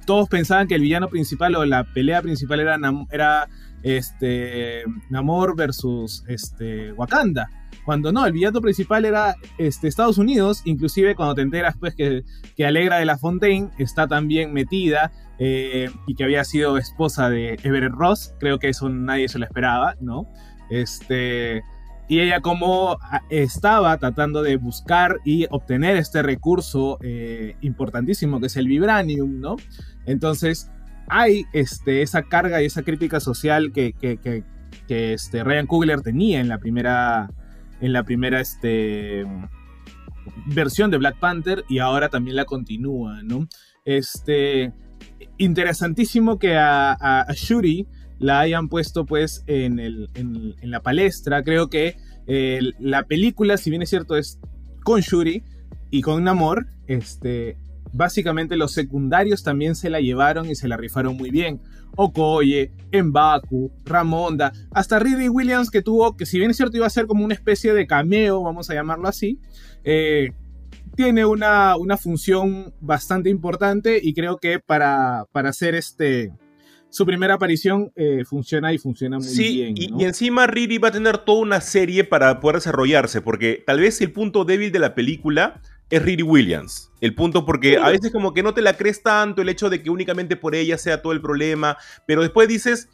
todos pensaban que el villano principal o la pelea principal era, este, Namor versus este, Wakanda. Cuando no, el villano principal era este, Estados Unidos, inclusive cuando te enteras pues que, que Alegra de la Fontaine está también metida eh, y que había sido esposa de Everett Ross, creo que eso nadie se lo esperaba, ¿no? Este, y ella como ah, estaba tratando de buscar y obtener este recurso eh, importantísimo que es el vibranium, ¿no? Entonces, hay este, esa carga y esa crítica social que, que, este, Ryan Coogler tenía en la primera, en la primera este, versión de Black Panther y ahora también la continúa, ¿no? Este, interesantísimo que a, Shuri la hayan puesto pues en, el, en, la palestra. Creo que la película, si bien es cierto, es con Shuri y con Namor, este, básicamente los secundarios también se la llevaron y se la rifaron muy bien. Okoye, Mbaku, Ramonda, hasta Riri Williams que tuvo, que si bien es cierto iba a ser como una especie de cameo, vamos a llamarlo así, eh, tiene una, una, función bastante importante y creo que para, para hacer este, su primera aparición eh, funciona y funciona muy bien. Y, y encima Riri va a tener toda una serie para poder desarrollarse, porque tal vez el punto débil de la película es Riri Williams. El punto porque a veces como que no te la crees tanto el hecho de que únicamente por ella sea todo el problema, pero después dices,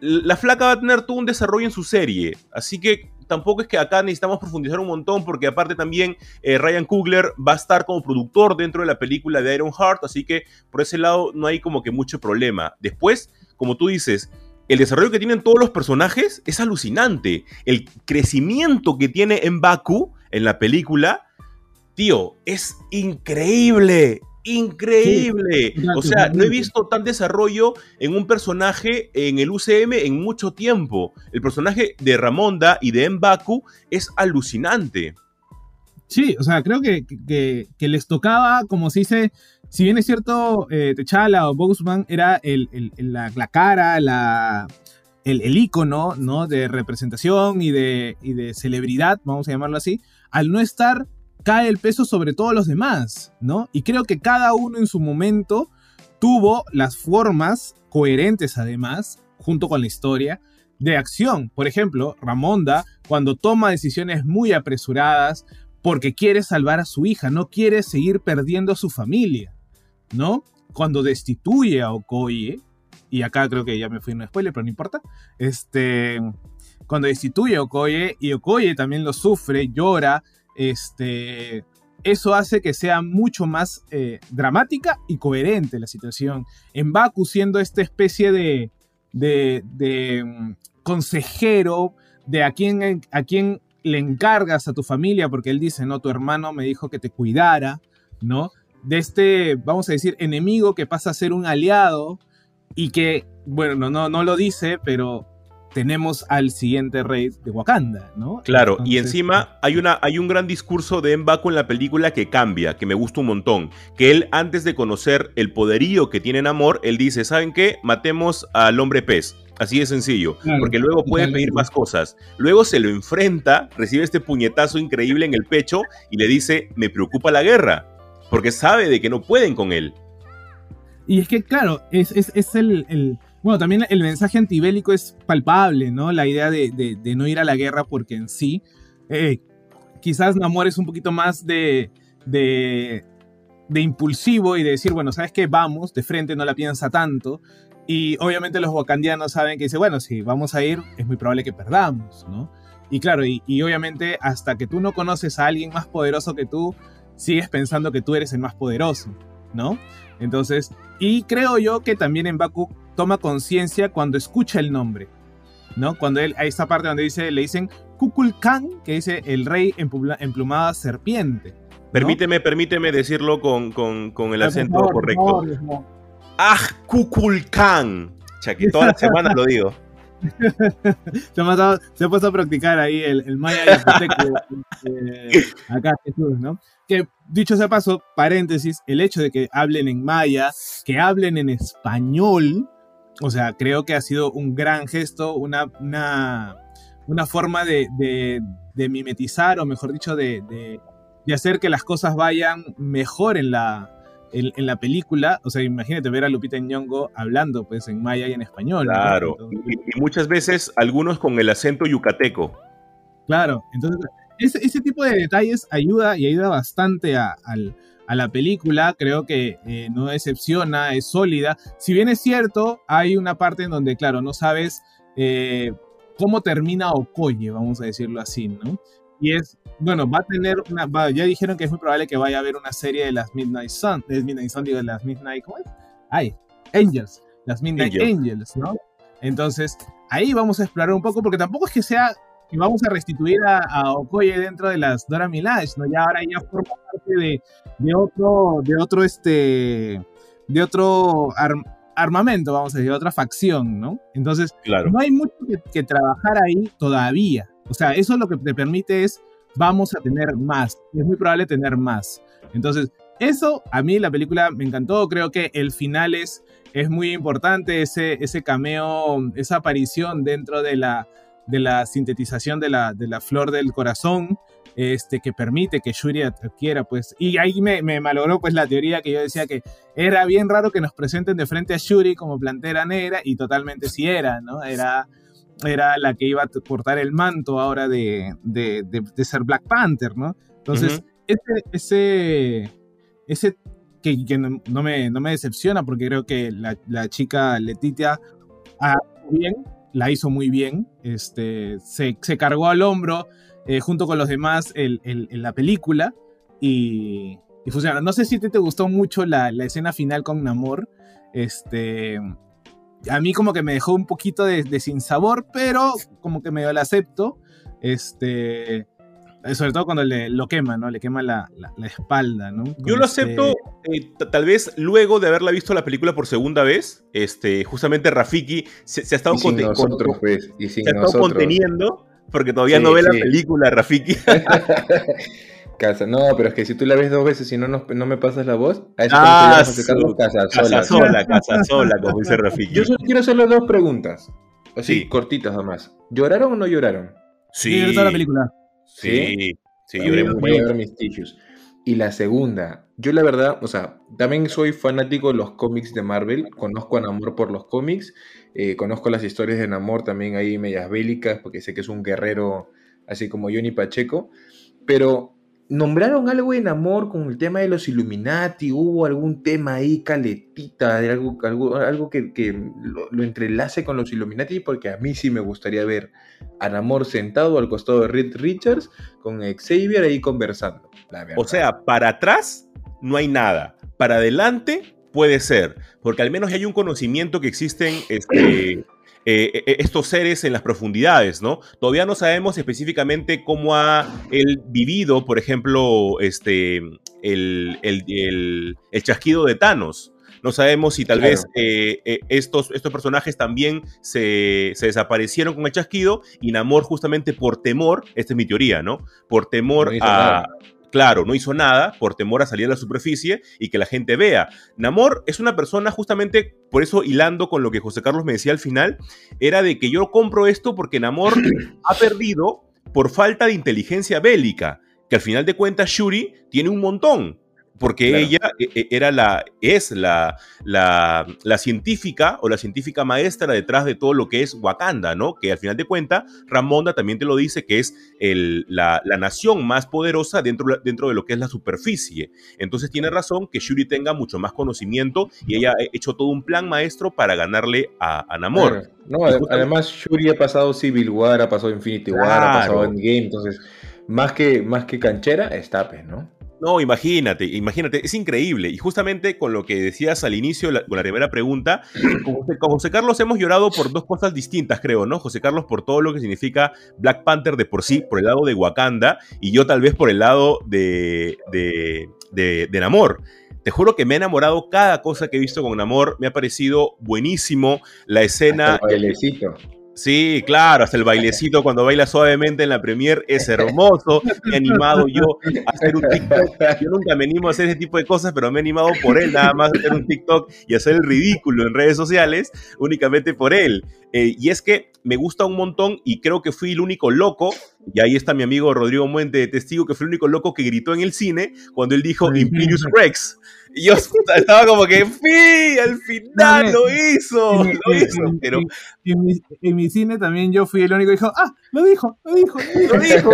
la flaca va a tener todo un desarrollo en su serie, así que tampoco es que acá necesitamos profundizar un montón porque aparte también eh, Ryan Coogler va a estar como productor dentro de la película de Iron Heart, así que por ese lado no hay como que mucho problema. Después, como tú dices, el desarrollo que tienen todos los personajes es alucinante. El crecimiento que tiene en Baku en la película tío, es increíble, increíble. o sea, no he visto tan desarrollo en un personaje en el UCM en mucho tiempo. El personaje de Ramonda y de Mbaku es alucinante. Sí, o sea, creo que, les tocaba, como se dice, si bien es cierto, eh, Techala o Boxman era la, cara, la, el, el icono ¿no? de representación y de, y de celebridad, vamos a llamarlo así, al no estar cae el peso sobre todos los demás, ¿no? Y creo que cada uno en su momento tuvo las formas coherentes además, junto con la historia, de acción. Por ejemplo, Ramonda, cuando toma decisiones muy apresuradas porque quiere salvar a su hija, no quiere seguir perdiendo a su familia, ¿no? Cuando destituye a Okoye, y acá creo que ya me fui en un spoiler, pero no importa, este, cuando destituye a Okoye, y Okoye también lo sufre, llora, este, eso hace que sea mucho más eh, dramática y coherente la situación. En Baku siendo esta especie de, mm, consejero de a quién, a quién le encargas a tu familia, porque él dice, no, tu hermano me dijo que te cuidara, ¿no? De este, vamos a decir, enemigo que pasa a ser un aliado y que, bueno, no, no lo dice, pero tenemos al siguiente rey de Wakanda, ¿no? Claro, y encima hay, una, hay un gran discurso de M'Baku en la película que cambia, que me gusta un montón, que él antes de conocer el poderío que tiene en Amor, él dice, ¿saben qué? Matemos al hombre pez. Así de sencillo, porque luego puede pedir más cosas. Luego se lo enfrenta, recibe este puñetazo increíble en el pecho y le dice, me preocupa la guerra, porque sabe de que no pueden con él. Y es que, claro, es, el bueno, también el mensaje antibélico es palpable, ¿no? La idea de, no ir a la guerra porque en sí, eh, quizás Namor es un poquito más de, de, impulsivo y de decir, bueno, ¿sabes qué? Vamos, de frente no la piensa tanto. Y obviamente los wakandianos saben que dice, bueno, si vamos a ir, es muy probable que perdamos, ¿no? Y claro, y, y, obviamente hasta que tú no conoces a alguien más poderoso que tú, sigues pensando que tú eres el más poderoso, ¿no? Entonces, y creo yo que también en Baku toma conciencia cuando escucha el nombre. ¿no? Cuando él, hay esta parte donde dice, le dicen Kukulkan, que dice el rey emplumada serpiente. Permíteme, permíteme decirlo con, con, el acento correcto. ¡Ah, Kukulkan! Ya que toda la semana lo digo. se, ha se, ha puesto a practicar ahí el, el maya y el eh, acá Jesús, ¿no? Que dicho sea paso, paréntesis, el hecho de que hablen en maya, que hablen en español, o sea, creo que ha sido un gran gesto, una, una, una forma de, de, mimetizar, o mejor dicho, de, de, hacer que las cosas vayan mejor en la, en, la película. O sea, imagínate ver a Lupita Nyong'o hablando pues en maya y en español. Claro, y, muchas veces algunos con el acento yucateco. Claro, entonces ese, ese tipo de detalles ayuda y ayuda bastante a, al a la película, creo que eh, no decepciona, es sólida. Si bien es cierto, hay una parte en donde, claro, no sabes eh, cómo termina Okoye, vamos a decirlo así, ¿no? Y es, bueno, va a tener una, ya dijeron que es muy probable que vaya a haber una serie de las Midnight Sun, de Midnight Sun, digo, de las Midnight, ¿cómo es? Ay, Angels, las Midnight Angels, ¿no? Entonces, ahí vamos a explorar un poco, porque tampoco es que sea y vamos a restituir a, Okoye dentro de las Dora Milaje, ¿no? Ya ahora ya forma parte de, de otro, de otro, este, de otro armamento, vamos a decir, de otra facción, ¿no? Entonces, no hay mucho que, trabajar ahí todavía. O sea, eso lo que te permite es, vamos a tener más. Es muy probable tener más. Entonces, eso a mí la película me encantó. Creo que el final es, es muy importante, ese, ese cameo, esa aparición dentro de la, de la sintetización de la, de la flor del corazón, este, que permite que Shuri adquiera, pues, y ahí me, me, malogró pues la teoría que yo decía que era bien raro que nos presenten de frente a Shuri como plantera negra, y totalmente sí era, ¿no? Era, era la que iba a portar el manto ahora de, de, de, ser Black Panther, ¿no? Entonces, ese, ese, ese que, que no, me, no me decepciona porque creo que la, la chica Letitia ha bien, la hizo muy bien, este, se, se cargó al hombro eh, junto con los demás en la película y, y, funciona. No sé si te, te gustó mucho la, la, escena final con Namor, este, a mí como que me dejó un poquito de, de sinsabor, pero como que medio la acepto, este, sobre todo cuando le, lo quema, ¿no? Le quema la, la, espalda, ¿no? Yo lo acepto, este eh, tal vez luego de haberla visto la película por segunda vez, este, justamente Rafiki se, ha estado, pues, conteniendo porque todavía no ve la película, Rafiki. Casa, no, pero es que si tú la ves dos veces y no, no, me pasas la voz, a eso ah, casa, casa sola. Casa sola, como dice Rafiki. Yo solo quiero hacerle dos preguntas, así, cortitas además. ¿Lloraron o no lloraron? Sí. toda la película. Sí, sí, lloré a ver mis tissues. Y la segunda, yo la verdad, o sea, también soy fanático de los cómics de Marvel, conozco a Namor por los cómics, eh, conozco las historias de Namor también ahí medias bélicas, porque sé que es un guerrero así como Johnny Pacheco, pero nombraron algo en amor con el tema de los Illuminati, hubo algún tema ahí caletita, de algo, algo, algo que, lo, entrelace con los Illuminati, porque a mí sí me gustaría ver a Namor sentado al costado de Reed Richards con Xavier ahí conversando. o sea, para atrás no hay nada, para adelante puede ser, porque al menos hay un conocimiento que existen este, eh, e, estos seres en las profundidades, ¿no? Todavía no sabemos específicamente cómo ha él vivido, por ejemplo, este, el, el, el, chasquido de Thanos. No sabemos si tal vez eh, eh, estos, estos personajes también se, se, desaparecieron con el chasquido y Namor justamente por temor, esta es mi teoría, ¿no? Por temor a, Claro, no hizo nada por temor a salir a la superficie y que la gente vea. Namor es una persona justamente, por eso hilando con lo que José Carlos me decía al final, era de que yo compro esto porque Namor ha perdido por falta de inteligencia bélica, que al final de cuentas Shuri tiene un montón porque ella eh, eh, era la, es la, la, científica o la científica maestra detrás de todo lo que es Wakanda, ¿no? Que al final de cuentas, Ramonda también te lo dice, que es el, la, nación más poderosa dentro, dentro de lo que es la superficie. Entonces tiene razón que Shuri tenga mucho más conocimiento y ella ha hecho todo un plan maestro para ganarle a, Namor. No, además Shuri ha pasado Civil War, ha pasado Infinity War, ha pasado Endgame, entonces más que, más que canchera, es Tape, ¿no? No, imagínate, imagínate, es increíble. Y justamente con lo que decías al inicio, con la primera pregunta, con José, Carlos hemos llorado por dos cosas distintas, creo, ¿no? José Carlos por todo lo que significa Black Panther de por sí, por el lado de Wakanda, y yo tal vez por el lado de, de, de, de Namor. Te juro que me he enamorado cada cosa que he visto con Namor, me ha parecido buenísimo la escena. El bailecito. Sí, claro, hasta el bailecito cuando baila suavemente en la premier es hermoso. Me he animado yo a hacer un TikTok. Yo nunca me animo a hacer ese tipo de cosas, pero me he animado por él, nada más a hacer un TikTok y hacer el ridículo en redes sociales, únicamente por él. Eh, y es que me gusta un montón y creo que fui el único loco, y ahí está mi amigo Rodrigo Muente de testigo, que fue el único loco que gritó en el cine cuando él dijo Imperius Rex. Y yo estaba como que, ¡fi! Al final lo hizo, En, lo en- hizo. en- Pero en mi, en mi cine también yo fui el único que dijo, ah, lo dijo, lo dijo, lo dijo.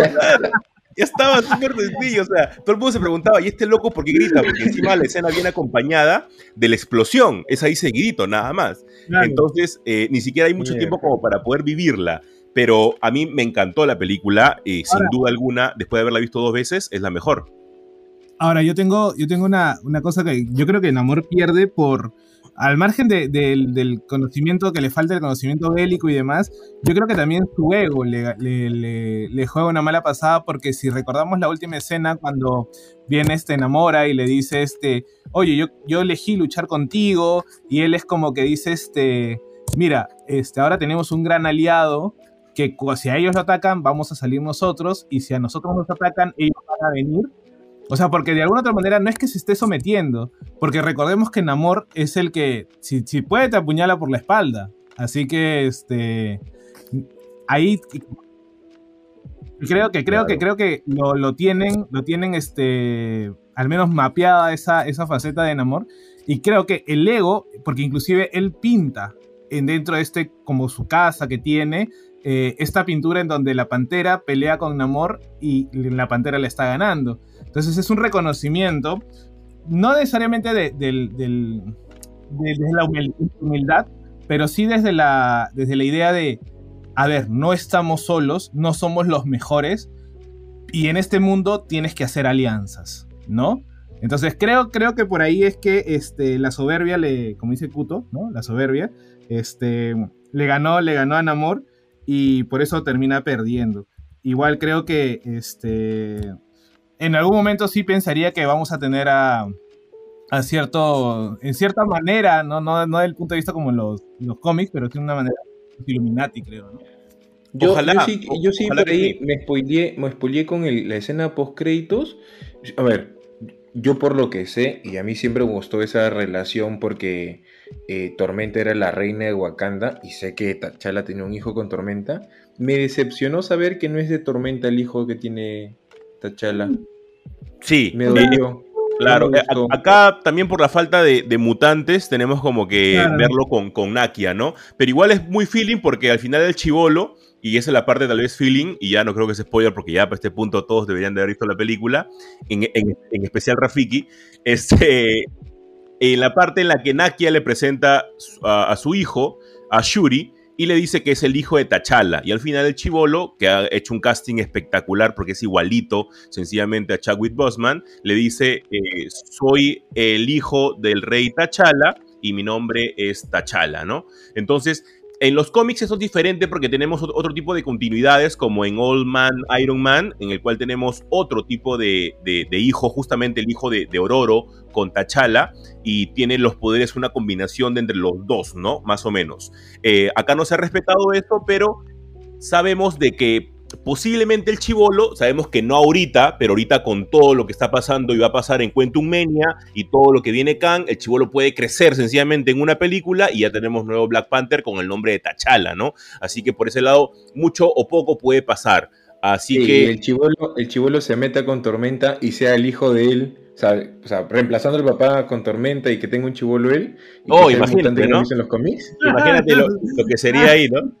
Ya estaba súper sencillo, o sea, todo el mundo se preguntaba, ¿y este loco por qué grita? Porque encima la escena viene acompañada de la explosión, es ahí seguidito, nada más. Claro. Entonces, eh, ni siquiera hay mucho tiempo como para poder vivirla. Pero a mí me encantó la película, eh, sin duda alguna, después de haberla visto dos veces, es la mejor. Ahora, yo tengo, yo tengo una, una cosa que yo creo que Namor pierde por, al margen de- del- conocimiento, que le falta el conocimiento bélico y demás, yo creo que también su ego le, le- le- le juega una mala pasada porque si recordamos la última escena cuando viene este enamora y le dice este, oye, yo, yo elegí luchar contigo y él es como que dice este, mira, este, ahora tenemos un gran aliado que si a ellos lo atacan vamos a salir nosotros y si a nosotros nos atacan ellos van a venir o sea, porque de alguna otra manera no es que se esté sometiendo, porque recordemos que Namor es el que, si, si puede, te apuñala por la espalda. Así que, este, ahí creo que creo que creo que lo, lo tienen, lo tienen, este, al menos mapeada esa, esa faceta de Namor. Y creo que el ego, porque inclusive él pinta en dentro de este, como su casa que tiene, eh, esta pintura en donde la pantera pelea con Namor y la pantera le está ganando. Entonces es un reconocimiento, no necesariamente de, del- de- desde la humil- humildad, pero sí desde la, desde la idea de, a ver, no estamos solos, no somos los mejores, y en este mundo tienes que hacer alianzas, ¿no? Entonces creo, creo que por ahí es que este, la soberbia le, como dice Kuto, ¿no? La soberbia, este, le ganó, le ganó a Namor y por eso termina perdiendo. Igual creo que este, en algún momento sí pensaría que vamos a tener a, a cierto, en cierta manera, no, no, no del punto de vista como los, los cómics, pero sí de una manera Illuminati, creo, ¿no? Yo, Ojalá, yo sí, yo sí ojalá por ahí me spoileé, me spoileé con el- la escena post créditos. A ver, yo por lo que sé, y a mí siempre me gustó esa relación porque eh, Tormenta era la reina de Wakanda y sé que T'Challa tenía un hijo con Tormenta. Me decepcionó saber que no es de Tormenta el hijo que tiene T'Challa. Sí, Me dolió. Claro, me eh, acá también por la falta de, de mutantes tenemos como que Claro. verlo con, con Nakia, ¿no? Pero igual es muy feeling porque al final el chivolo, y esa es la parte tal vez feeling, y ya no creo que sea spoiler porque ya para este punto todos deberían de haber visto la película, en, en- en especial Rafiki, este, en la parte en la que Nakia le presenta a, su hijo, a Shuri, y le dice que es el hijo de T'Challa. Y al final el chivolo, que ha hecho un casting espectacular porque es igualito sencillamente a Chadwick Boseman, le dice, eh, soy el hijo del rey T'Challa y mi nombre es T'Challa, ¿no? Entonces, en los cómics eso es diferente porque tenemos ot- otro tipo de continuidades, como en Old Man, Iron Man, en el cual tenemos otro tipo de, hijo, justamente el hijo de, de Ororo con T'Challa, y tiene los poderes una combinación de entre los dos, ¿no? Más o menos. Eh, acá no se ha respetado esto, pero sabemos de que posiblemente el chivolo, sabemos que no ahorita, pero ahorita con todo lo que está pasando y va a pasar en Quantum Mania y todo lo que viene Khan, el chivolo puede crecer sencillamente en una película y ya tenemos nuevo Black Panther con el nombre de T'Challa, ¿no? Así que por ese lado, mucho o poco puede pasar. Así Sí, que... el chivolo, el chivolo se meta con Tormenta y sea el hijo de él. O sea, o sea, reemplazando al papá con Tormenta y que tenga un chivolo él. Y Oh, que imagínate, que ¿no? visto en los cómics. Imagínate lo, lo que sería ahí, ¿no?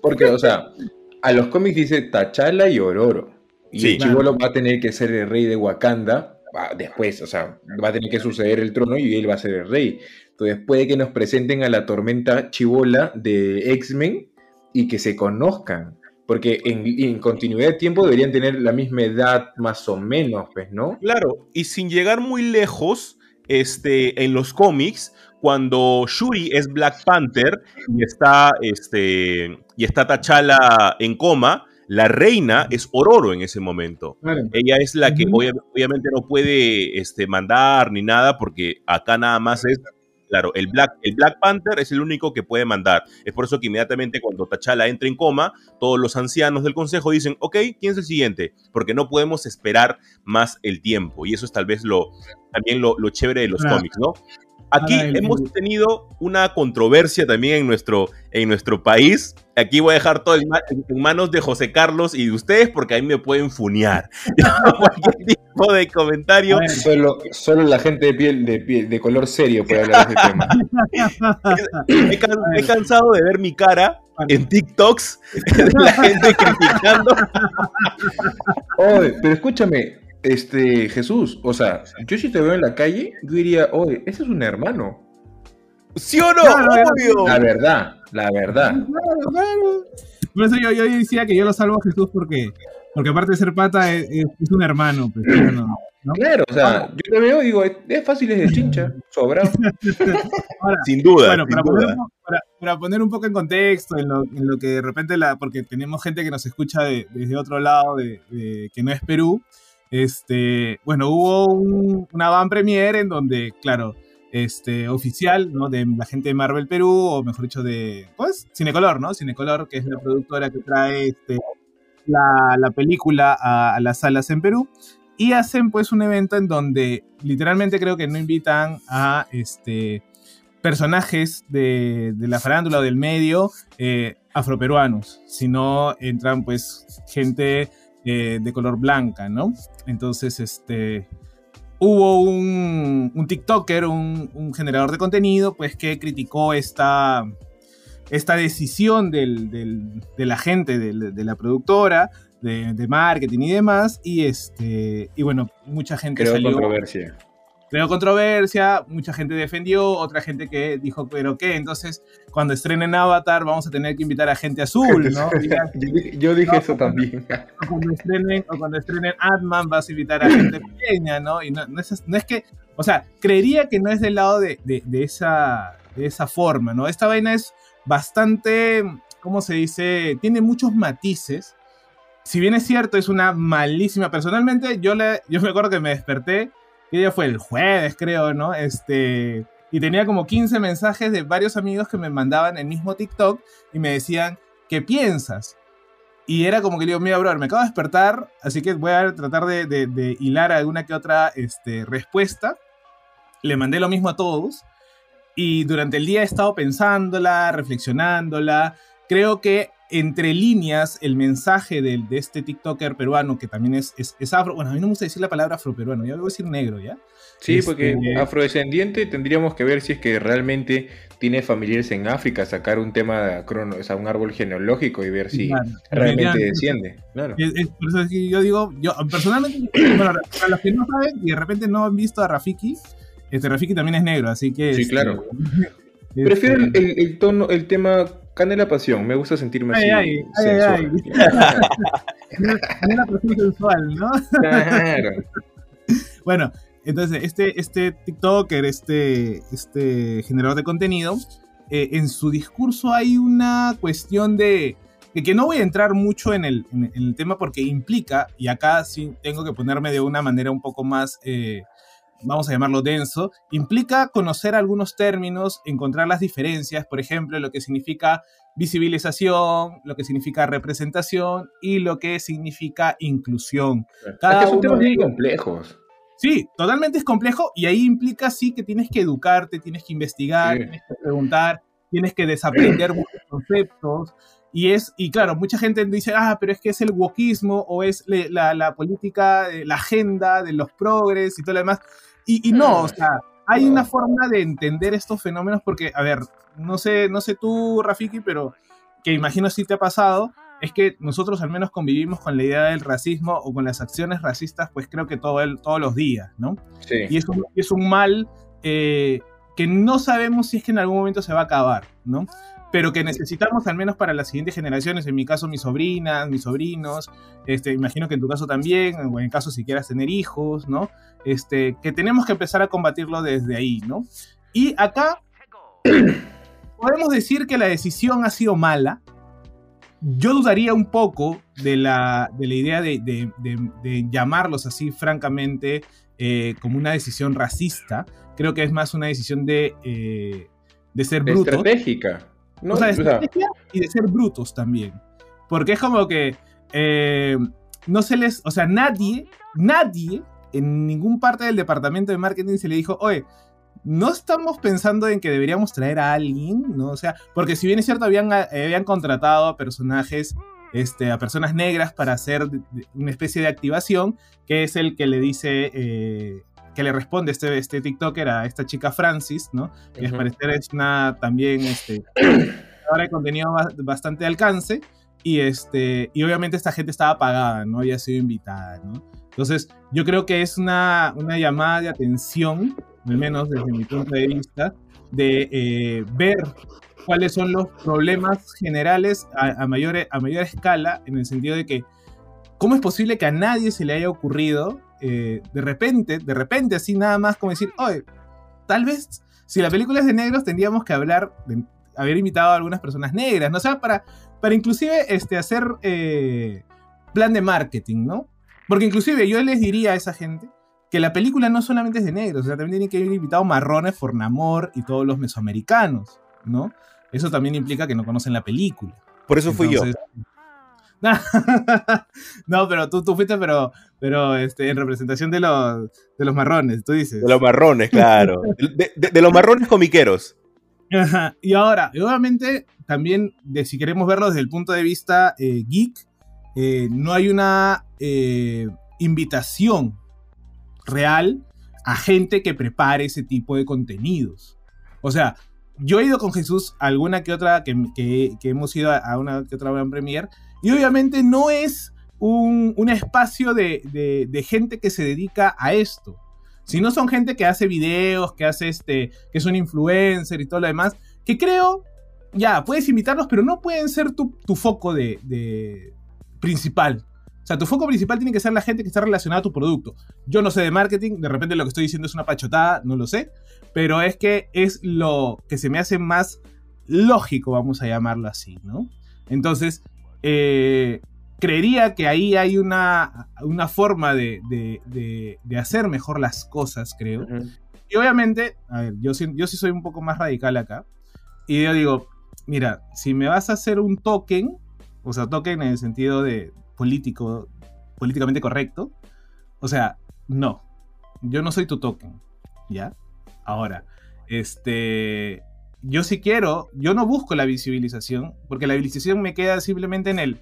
Porque, o sea, a los cómics dice T'Challa y Ororo. Y Sí. el chivolo va a tener que ser el rey de Wakanda después, o sea, va a tener que suceder el trono y él va a ser el rey. Entonces puede que nos presenten a la tormenta chivola de X-Men y que se conozcan. Porque en, en continuidad de tiempo deberían tener la misma edad, más o menos, pues, ¿no? Claro, y sin llegar muy lejos, este, en los cómics, cuando Shuri es Black Panther y está, este, y está T'Challa en coma, la reina es Ororo en ese momento. Claro. Ella es la que obvia- obviamente no puede este, mandar ni nada porque acá nada más es, claro, el Black, el Black Panther es el único que puede mandar. Es por eso que inmediatamente cuando T'Challa entra en coma, todos los ancianos del consejo dicen, ok, ¿quién es el siguiente? Porque no podemos esperar más el tiempo. Y eso es tal vez lo, también lo, lo chévere de los cómics, ¿no? Aquí hemos tenido una controversia también en nuestro, en nuestro país. Aquí voy a dejar todo en, ma- en manos de José Carlos y de ustedes porque ahí me pueden funear. Cualquier tipo de comentario. Solo, solo la gente de piel, de piel, de color serio puede hablar de ese tema. Me he, he cansado de ver mi cara en TikToks de la gente criticando. Oye, pero escúchame, este, Jesús, o sea, yo si te veo en la calle, yo diría, oye, ese es un hermano. ¿Sí o no? Claro, Obvio. La verdad, la verdad. Claro, claro. Por eso yo, yo decía que yo lo salvo a Jesús porque, porque aparte de ser pata es, es- es un hermano. Pues, no, ¿no? Claro, o sea, yo te veo y digo, es, fácil, es de chincha, sobrado. Ahora, Sin duda, bueno, sin para poner, duda. para, para poner un poco en contexto, en lo, en lo que de repente, la, porque tenemos gente que nos escucha de- desde otro lado, de, de- que no es Perú, este, bueno, hubo un- una van premier en donde, claro, este, oficial, ¿no? De la gente de Marvel Perú, o mejor dicho, de, pues, Cinecolor, ¿no? Cinecolor, que es la productora que trae este, la, la película a, las salas en Perú. Y hacen pues un evento en donde literalmente creo que no invitan a este, personajes de, de la farándula o del medio eh, afroperuanos, sino entran pues gente eh, de color blanca, ¿no? Entonces, este, hubo un, un TikToker, un, un generador de contenido, pues que criticó esta, esta decisión del, del- de la gente, del- de, la productora, de, de marketing y demás, y este, y bueno, mucha gente Creo salió controversia. Creó controversia, mucha gente defendió, otra gente que dijo, pero qué, entonces cuando estrenen Avatar vamos a tener que invitar a gente azul, ¿no? Y ya, Yo dije, yo dije eso también. o cuando estrenen, o cuando estrenen Ant-Man vas a invitar a gente pequeña, ¿no? Y no, no es, no es que, o sea, creería que no es del lado de, de- de esa, de esa forma, ¿no? Esta vaina es bastante, ¿cómo se dice? Tiene muchos matices. Si bien es cierto, es una malísima. Personalmente, yo, le, yo me acuerdo que me desperté, que día fue el jueves, creo, ¿no? Este, y tenía como 15 mensajes de varios amigos que me mandaban el mismo TikTok y me decían, ¿qué piensas? Y era como que digo, mira, brother, me acabo de despertar, así que voy a tratar de, de- de hilar alguna que otra este, respuesta. Le mandé lo mismo a todos. Y durante el día he estado pensándola, reflexionándola. Creo que entre líneas el mensaje del- de, este TikToker peruano, que también es, es, es afro, bueno, a mí no me gusta decir la palabra afroperuano, yo voy a decir negro, ¿ya? Sí, Este- porque afrodescendiente tendríamos que ver si es que realmente tiene familiares en África, sacar un tema, crono, o sea, un árbol genealógico y ver si Claro, realmente desciende. Claro. Es, es por eso es que yo digo, yo personalmente, bueno, para los que no saben y de repente no han visto a Rafiki, este Rafiki también es negro, así que... Sí, este, claro. este, Prefiero el tono, el tema canela pasión. Me gusta sentirme Ay, así. ay, ay, sensual. una persona sensual, ¿no? Claro. Bueno, entonces, este, este TikToker, este, este generador de contenido, eh, en su discurso hay una cuestión de, de que no voy a entrar mucho en el, en, en el tema porque implica, y acá sí tengo que ponerme de una manera un poco más, eh, vamos a llamarlo denso, implica conocer algunos términos, encontrar las diferencias, por ejemplo, lo que significa visibilización, lo que significa representación y lo que significa inclusión. Cada es que son uno temas bien complejos. Sí, totalmente es complejo y ahí implica sí que tienes que educarte, tienes que investigar, Sí. tienes que preguntar, tienes que desaprender muchos conceptos. Y es, y claro, mucha gente dice, ah, pero es que es el wokismo o es le- la, la política, eh, la agenda de los progres y todo lo demás. Y, y no, o sea, hay una forma de entender estos fenómenos porque, a ver, no sé, no sé tú, Rafiki, pero que imagino si te ha pasado, es que nosotros al menos convivimos con la idea del racismo o con las acciones racistas, pues creo que todo el, todos los días, ¿no? Sí. Y es un, es un mal eh, que no sabemos si es que en algún momento se va a acabar, ¿no? Pero que necesitamos al menos para las siguientes generaciones, en mi caso mis sobrinas, mis sobrinos, este, imagino que en tu caso también, o en el caso si quieras tener hijos, ¿no? Este, que tenemos que empezar a combatirlo desde ahí, ¿no? Y acá podemos decir que la decisión ha sido mala. Yo dudaría un poco de la, de la idea de, de, de, llamarlos así, francamente, eh, como una decisión racista. Creo que es más una decisión de, eh, de ser brutos. Estratégica. No, o sea, de estrategia y de ser brutos también. Porque es como que eh, no se les, o sea, nadie, nadie en ningún parte del departamento de marketing se le dijo, oye, no estamos pensando en que deberíamos traer a alguien, ¿no? O sea, porque si bien es cierto, habían, habían contratado a personajes, este, a personas negras para hacer una especie de activación, que es el que le dice, eh, que le responde este, este TikToker a esta chica Francis, ¿no? Que uh -huh. parecer es una también, este, ahora de contenido bastante alcance, y este, y obviamente esta gente estaba pagada, no había sido invitada, ¿no? Entonces, yo creo que es una, una llamada de atención al menos desde mi punto de vista, de eh, ver cuáles son los problemas generales a, a, mayor, a mayor escala, en el sentido de que, ¿cómo es posible que a nadie se le haya ocurrido eh, de repente, de repente, así nada más como decir, oye, tal vez si la película es de negros tendríamos que hablar, de, haber invitado a algunas personas negras, ¿no? O sea, para, para inclusive este, hacer eh, plan de marketing, ¿no? Porque inclusive yo les diría a esa gente, que la película no solamente es de negros, o sea, también tiene que haber invitado marrones, Fornamor y todos los mesoamericanos, ¿no? Eso también implica que no conocen la película. Por eso fui Entonces, yo. no, pero tú, tú fuiste, pero, pero este, en representación de los, de los marrones, tú dices. De los marrones, claro. de, de, de, los marrones comiqueros. Ajá. Y ahora, obviamente, también, de, si queremos verlo desde el punto de vista eh, geek, eh, no hay una eh, invitación real a gente que prepare ese tipo de contenidos. O sea, yo he ido con Jesús alguna que otra, que, que, que hemos ido a una que otra gran premier, y obviamente no es un, un espacio de, de, gente que se dedica a esto, sino son gente que hace videos, que hace este, que son influencer y todo lo demás, que creo, ya, puedes invitarlos, pero no pueden ser tu, tu foco de, de principal. O sea, tu foco principal tiene que ser la gente que está relacionada a tu producto. Yo no sé de marketing, de repente lo que estoy diciendo es una pachotada, no lo sé, pero es que es lo que se me hace más lógico, vamos a llamarlo así, ¿no? Entonces, eh, creería que ahí hay una, una forma de, de, de, de, hacer mejor las cosas, creo. Uh -huh. Y obviamente, a ver, yo, yo sí soy un poco más radical acá. Y yo digo, mira, si me vas a hacer un token, o sea, token en el sentido de, político, políticamente correcto. O sea, no. Yo no soy tu token. ¿Ya? Ahora, este. Yo sí quiero, yo no busco la visibilización, porque la visibilización me queda simplemente en el,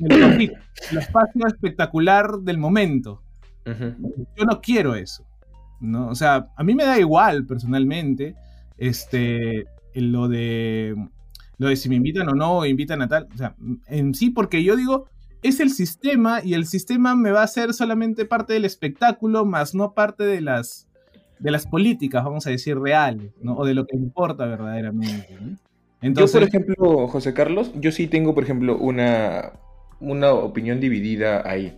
en el, el espacio espectacular del momento. Uh -huh. Yo no quiero eso. ¿no? O sea, a mí me da igual personalmente este, lo de lo de si me invitan o no, invitan a tal. O sea, en sí, porque yo digo, es el sistema y el sistema me va a ser solamente parte del espectáculo, más no parte de las, de las políticas, vamos a decir, reales, ¿no? o de lo que importa verdaderamente. ¿no? Entonces, yo, por ejemplo, José Carlos, yo sí tengo, por ejemplo, una, una opinión dividida ahí.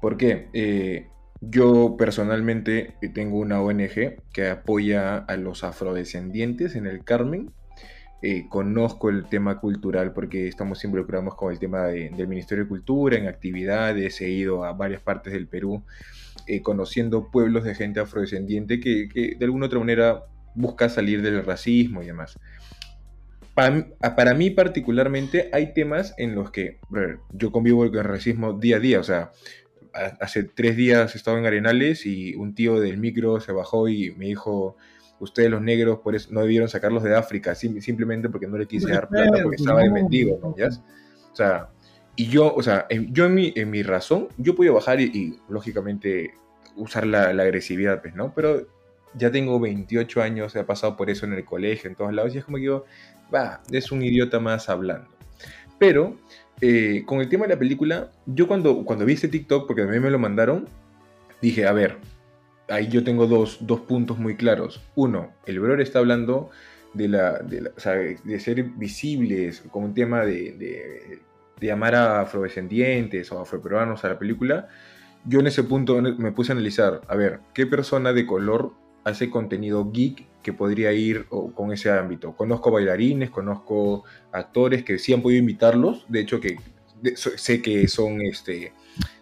¿Por qué? Eh, yo personalmente tengo una ONG que apoya a los afrodescendientes en el Carmen eh, conozco el tema cultural porque estamos involucrados con el tema de, del Ministerio de Cultura en actividades, he ido a varias partes del Perú eh, conociendo pueblos de gente afrodescendiente que, que, de alguna otra manera busca salir del racismo y demás. Para, para, mí particularmente hay temas en los que yo convivo con el racismo día a día, o sea, hace tres días estaba en Arenales y un tío del micro se bajó y me dijo ustedes los negros por eso no debieron sacarlos de África, sim simplemente porque no le quise dar plata porque estaba de mendigo, ¿no? ¿Ya? O sea, y yo, o sea, yo en mi, en mi razón, yo podía bajar y, lógicamente usar la, agresividad, pues, ¿no? Pero ya tengo 28 años, he pasado por eso en el colegio, en todos lados, y es como que yo, va, es un idiota más hablando. Pero, eh, con el tema de la película, yo cuando, cuando vi este TikTok, porque mí me lo mandaron, dije, a ver, ahí yo tengo dos, dos puntos muy claros. Uno, el brother está hablando de, la, de, ser visibles, como un tema de, de amar a afrodescendientes o afroperuanos a la película. Yo en ese punto me puse a analizar, a ver, ¿qué persona de color hace contenido geek que podría ir con ese ámbito? Conozco bailarines, conozco actores que sí han podido invitarlos, de hecho que sé que son este,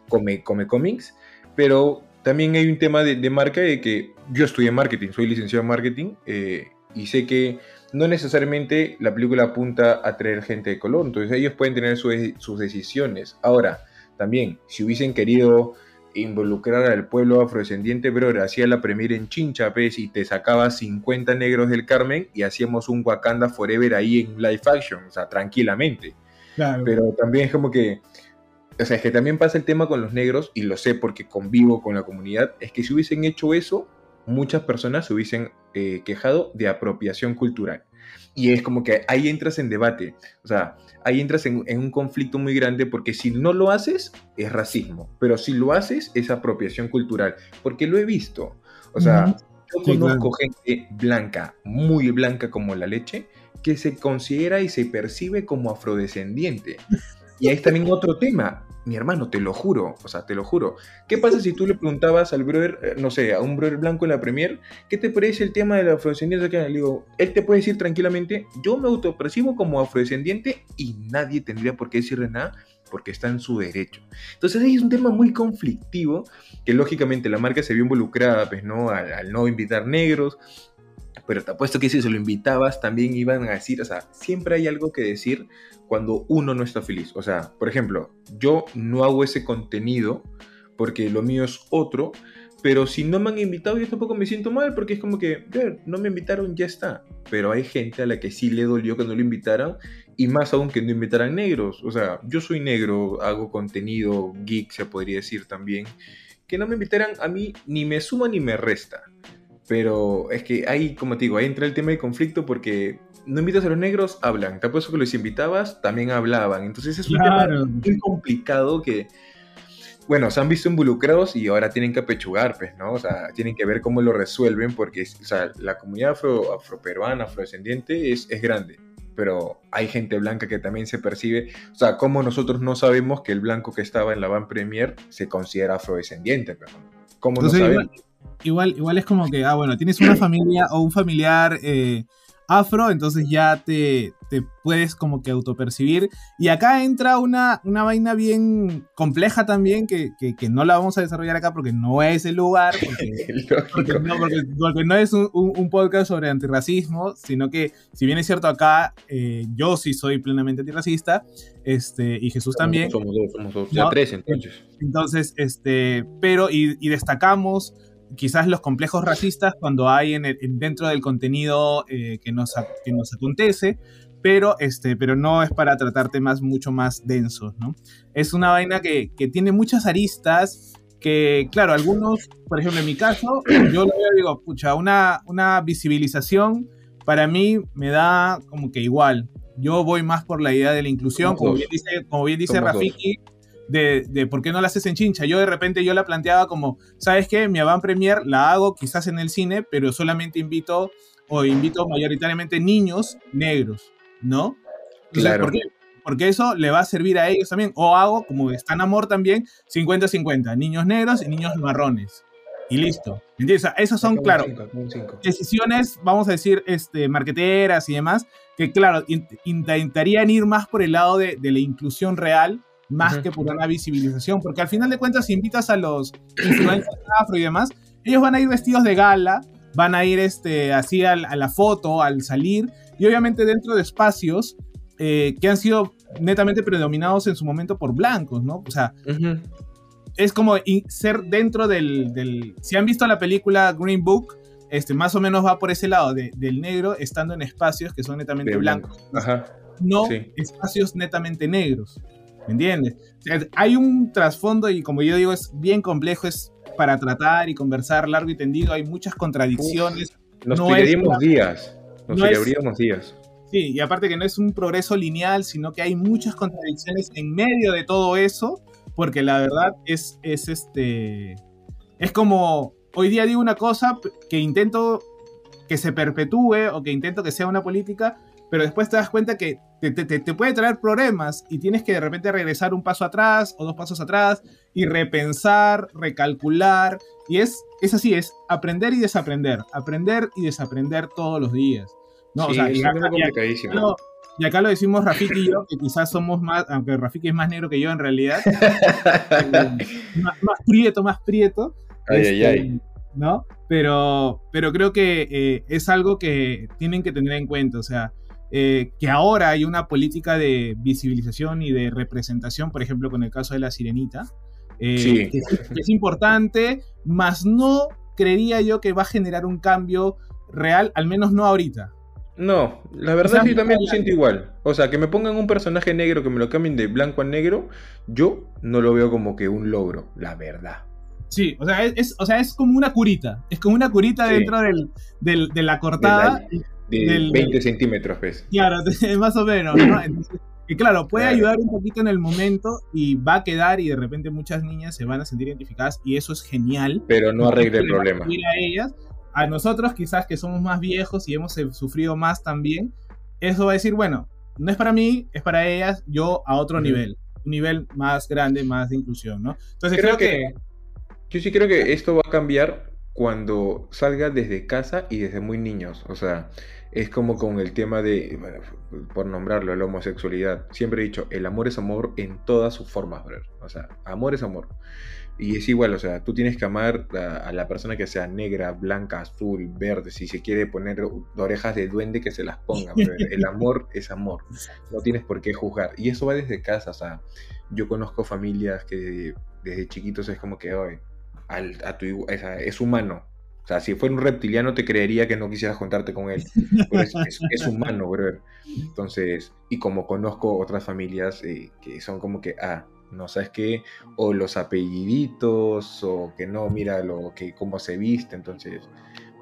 come, come cómics, pero también hay un tema de, de marca de que yo estudié marketing, soy licenciado en marketing eh, y sé que no necesariamente la película apunta a traer gente de color, entonces ellos pueden tener su- sus decisiones. Ahora, también, si hubiesen querido involucrar al pueblo afrodescendiente, bro, hacía la premier en Chincha, pues, y te sacaba 50 negros del Carmen y hacíamos un Wakanda Forever ahí en live action, o sea, tranquilamente. Claro. Pero también es como que, o sea, es que también pasa el tema con los negros, y lo sé porque convivo con la comunidad, es que si hubiesen hecho eso, muchas personas se hubiesen eh, quejado de apropiación cultural. Y es como que ahí entras en debate, o sea, ahí entras en, en un conflicto muy grande porque si no lo haces es racismo, pero si lo haces es apropiación cultural, porque lo he visto. O sea, yo Sí, conozco gente blanca, muy blanca como la leche, que se considera y se percibe como afrodescendiente. Y ahí es también otro tema. Mi hermano, te lo juro, o sea, te lo juro. ¿Qué pasa si tú le preguntabas al brother, eh, no sé, a un brother blanco en la premier, ¿qué te parece el tema de la él te puede decir tranquilamente, yo me autopercibo como afrodescendiente y nadie tendría por qué decirle nada porque está en su derecho. Entonces ahí es un tema muy conflictivo que lógicamente la marca se vio involucrada, pues, ¿no? Al, al no invitar negros, pero te apuesto que si se lo invitabas también iban a decir, o sea, siempre hay algo que decir cuando uno no está feliz. O sea, por ejemplo, yo no hago ese contenido porque lo mío es otro, pero si no me han invitado yo tampoco me siento mal porque es como que, "Ver, no me invitaron, ya está. Pero hay gente a la que sí le dolió que no lo invitaran y más aún que no invitaran negros. O sea, yo soy negro, hago contenido geek, se podría decir también. Que no me invitaran a mí ni me suma ni me resta. Pero es que ahí, como te digo, ahí entra el tema de conflicto porque no invitas a los negros, hablan. Te apuesto que los invitabas, también hablaban. Entonces es un Claro. tema muy complicado que, bueno, se han visto involucrados y ahora tienen que apechugar, pues, ¿no? O sea, tienen que ver cómo lo resuelven porque, o sea, la comunidad afro, afroperuana, afrodescendiente es, es grande. Pero hay gente blanca que también se percibe, o sea, como nosotros no sabemos que el blanco que estaba en la Van Premier se considera afrodescendiente, pero ¿cómo no Entonces, sabemos? igual, igual es como que, ah, bueno, tienes una familia o un familiar eh, afro, entonces ya te, te puedes como que autopercibir. Y acá entra una, una vaina bien compleja también, que, que- que no la vamos a desarrollar acá porque no es el lugar, porque, porque no, porque- porque no es un, un- un podcast sobre antirracismo, sino que, si bien es cierto acá, eh, yo sí soy plenamente antirracista, este, y Jesús también. Somos dos, somos dos. Ya No, tres entonces. Entonces, este, pero y, y destacamos quizás los complejos racistas cuando hay en el- en- dentro del contenido eh, que, nos, que nos acontece, pero, este, pero no es para tratar temas mucho más densos, ¿no? Es una vaina que, que tiene muchas aristas que, claro, algunos, por ejemplo, en mi caso, yo lo veo digo, pucha, una, una visibilización para mí me da como que igual. Yo voy más por la idea de la inclusión, como bien dice, como bien dice Somos dos. De, de por qué no la haces en chincha. Yo de repente yo la planteaba como, ¿sabes qué? Mi avant premier la hago quizás en el cine, pero solamente invito o invito mayoritariamente niños negros, ¿no? Entonces, Claro. ¿por qué? Porque eso le va a servir a ellos también. O hago, como está en amor también, 50-50, niños negros y niños marrones. Y listo. ¿Entiendes? O sea, esas son, Acá claro, cinco, cinco. decisiones, vamos a decir, este, marqueteras y demás, que claro, in- intentarían ir más por el lado de, de la inclusión real, más Ujú. que por una visibilización, porque al final de cuentas, si invitas a los influencers afro y demás, ellos van a ir vestidos de gala, van a ir este, así a la foto, al salir, y obviamente dentro de espacios eh, que han sido netamente predominados en su momento por blancos, ¿no? O sea, Ujú. es como ser dentro del, del- Si han visto la película Green Book, este, más o menos va por ese lado, de- del negro estando en espacios que son netamente De blancos, blanco. Ajá. no sí. espacios netamente negros. ¿Me entiendes? O sea, hay un trasfondo y como yo digo, es bien complejo, es para tratar y conversar largo y tendido, hay muchas contradicciones. Nos No días. Nos no es- días. Sí, y aparte que no es un progreso lineal, sino que hay muchas contradicciones en medio de todo eso, porque la verdad es, es este. Es como hoy día digo una cosa que intento que se perpetúe o que intento que sea una política, pero después te das cuenta que te, te- te- puede traer problemas y tienes que de repente regresar un paso atrás o dos pasos atrás y repensar, recalcular. Y es, es así, es aprender y desaprender, aprender y desaprender todos los días. ¿no? Sí, o sea, es y acá- tema y acá complicadísimo. lo- y acá lo decimos Rafiki y yo, que quizás somos más, aunque Rafiki es más negro que yo en realidad, eh, más, más prieto, más prieto. Ay, ay, este, ay. ¿No? Pero, pero creo que eh, es algo que tienen que tener en cuenta. O sea, eh, que ahora hay una política de visibilización y de representación, por ejemplo, con el caso de la sirenita, eh, Sí. que, es- que es importante, más no creería yo que va a generar un cambio real, al menos no ahorita. No, la verdad O sea, sí, yo también lo siento igual. O sea, que me pongan un personaje negro, que me lo cambien de blanco a negro, yo no lo veo como que un logro, la verdad. Sí, o sea, es, es- o sea, es como una curita. Es como una curita Sí. dentro del, del- de la cortada. De Del- 20 centímetros, pues. Claro, más o menos, ¿no? Entonces, y claro, puede Claro. ayudar un poquito en el momento y va a quedar y de repente muchas niñas se van a sentir identificadas y eso es genial. Pero no arregla el problema. a ellas, a nosotros quizás que somos más viejos y hemos eh, sufrido más también, eso va a decir, bueno, no es para mí, es para ellas, yo a otro nivel, un nivel más grande, más de inclusión, ¿no? Entonces Creo creo, que... que yo sí creo que esto va a cambiar cuando salga desde casa y desde muy niños. O sea, es como con el tema de, bueno, por nombrarlo, la homosexualidad. Siempre he dicho, el amor es amor en todas sus formas, brother. O sea, amor es amor. Y es igual, o sea, tú tienes que amar a, a la persona que sea negra, blanca, azul, verde. Si se quiere poner orejas de duende, que se las ponga. brother. El amor es amor. No tienes por qué juzgar. Y eso va desde casa. O sea, yo conozco familias que desde chiquitos es como que, hoy al, a tu, es humano. O sea, si fuera un reptiliano te creería que no quisieras juntarte con él. Pero es, es- es humano, brother. Entonces, y como conozco otras familias eh, que son como que, ah, no sabes qué, o los apelliditos, o que no, mira lo que cómo se viste. Entonces,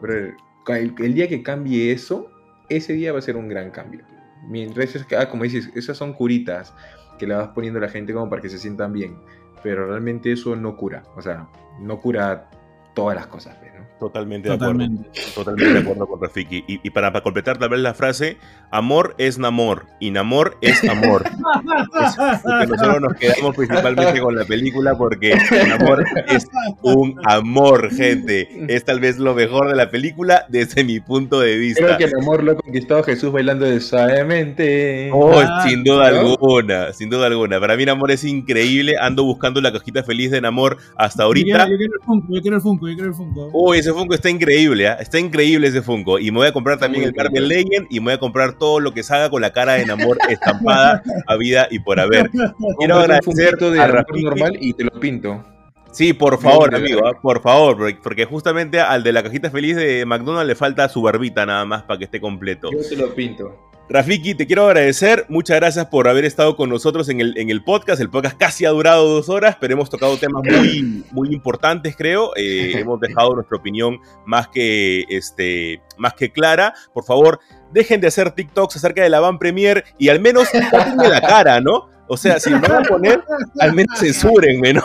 brother, el, el día que cambie eso, ese día va a ser un gran cambio. Mientras, es que, ah, como dices, esas son curitas que le vas poniendo a la gente como para que se sientan bien. Pero realmente eso no cura. O sea, no cura todas las cosas, pues, Totalmente de acuerdo. Totalmente. De acuerdo con Rafiki. Y, y para, para completar tal vez la frase, amor es namor y namor es amor. Es porque nosotros nos quedamos principalmente con la película porque amor es un amor, gente. Es tal vez lo mejor de la película desde mi punto de vista. Creo que el amor lo ha conquistado Jesús bailando suavemente. Oh, Ah, sin duda ¿no? alguna, sin duda alguna. Para mí Namor es increíble. Ando buscando la cajita feliz de Namor hasta Yo ahorita. quiero, yo quiero el Funko, yo quiero el Funko, yo quiero el Funko. Uy, ese Funko está increíble, ¿ah? está increíble ese Funko. Y me voy a comprar también el bonito. Legend y me voy a comprar todo lo que salga con la cara de Namor estampada a vida y por haber. Quiero un agradecer de a Rafiki. normal y te lo pinto. Sí, por favor, amigo. ¿ah? por favor, porque justamente al de la cajita feliz de McDonald's le falta su barbita nada más para que esté completo. Yo te lo pinto. Rafiki, te quiero agradecer. Muchas gracias por haber estado con nosotros en el, en el podcast. El podcast casi ha durado dos horas, pero hemos tocado temas muy, muy importantes, creo. Eh, hemos dejado nuestra opinión más que, este, más que clara. Por favor, dejen de hacer TikToks acerca de la Van Premier y al menos tápenme la cara, ¿no? O sea, si me van a poner, al menos censúrenme, ¿no?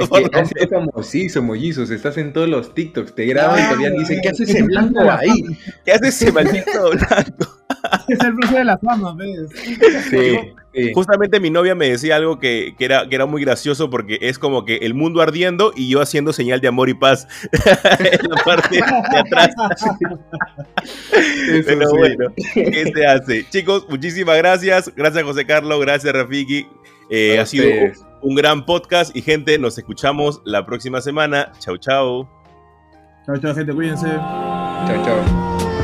Es que famosísimo, mollizos. Estás en todos los TikToks. Te graban y todavía dicen, ¿qué hace ese blanco ahí? ¿Qué hace ese maldito blanco? Es el precio de la fama, ¿ves? Sí, sí. Justamente mi novia me decía algo que, que era, que era muy gracioso porque es como que el mundo ardiendo y yo haciendo señal de amor y paz en la parte de atrás. Eso Pero sí. bueno, ¿qué se hace? Chicos, muchísimas gracias. Gracias José Carlos, gracias Rafiki. Eh, ha sido un gran podcast y gente, nos escuchamos la próxima semana. Chau, chau. Chao, chao, gente, cuídense. Chao, chao.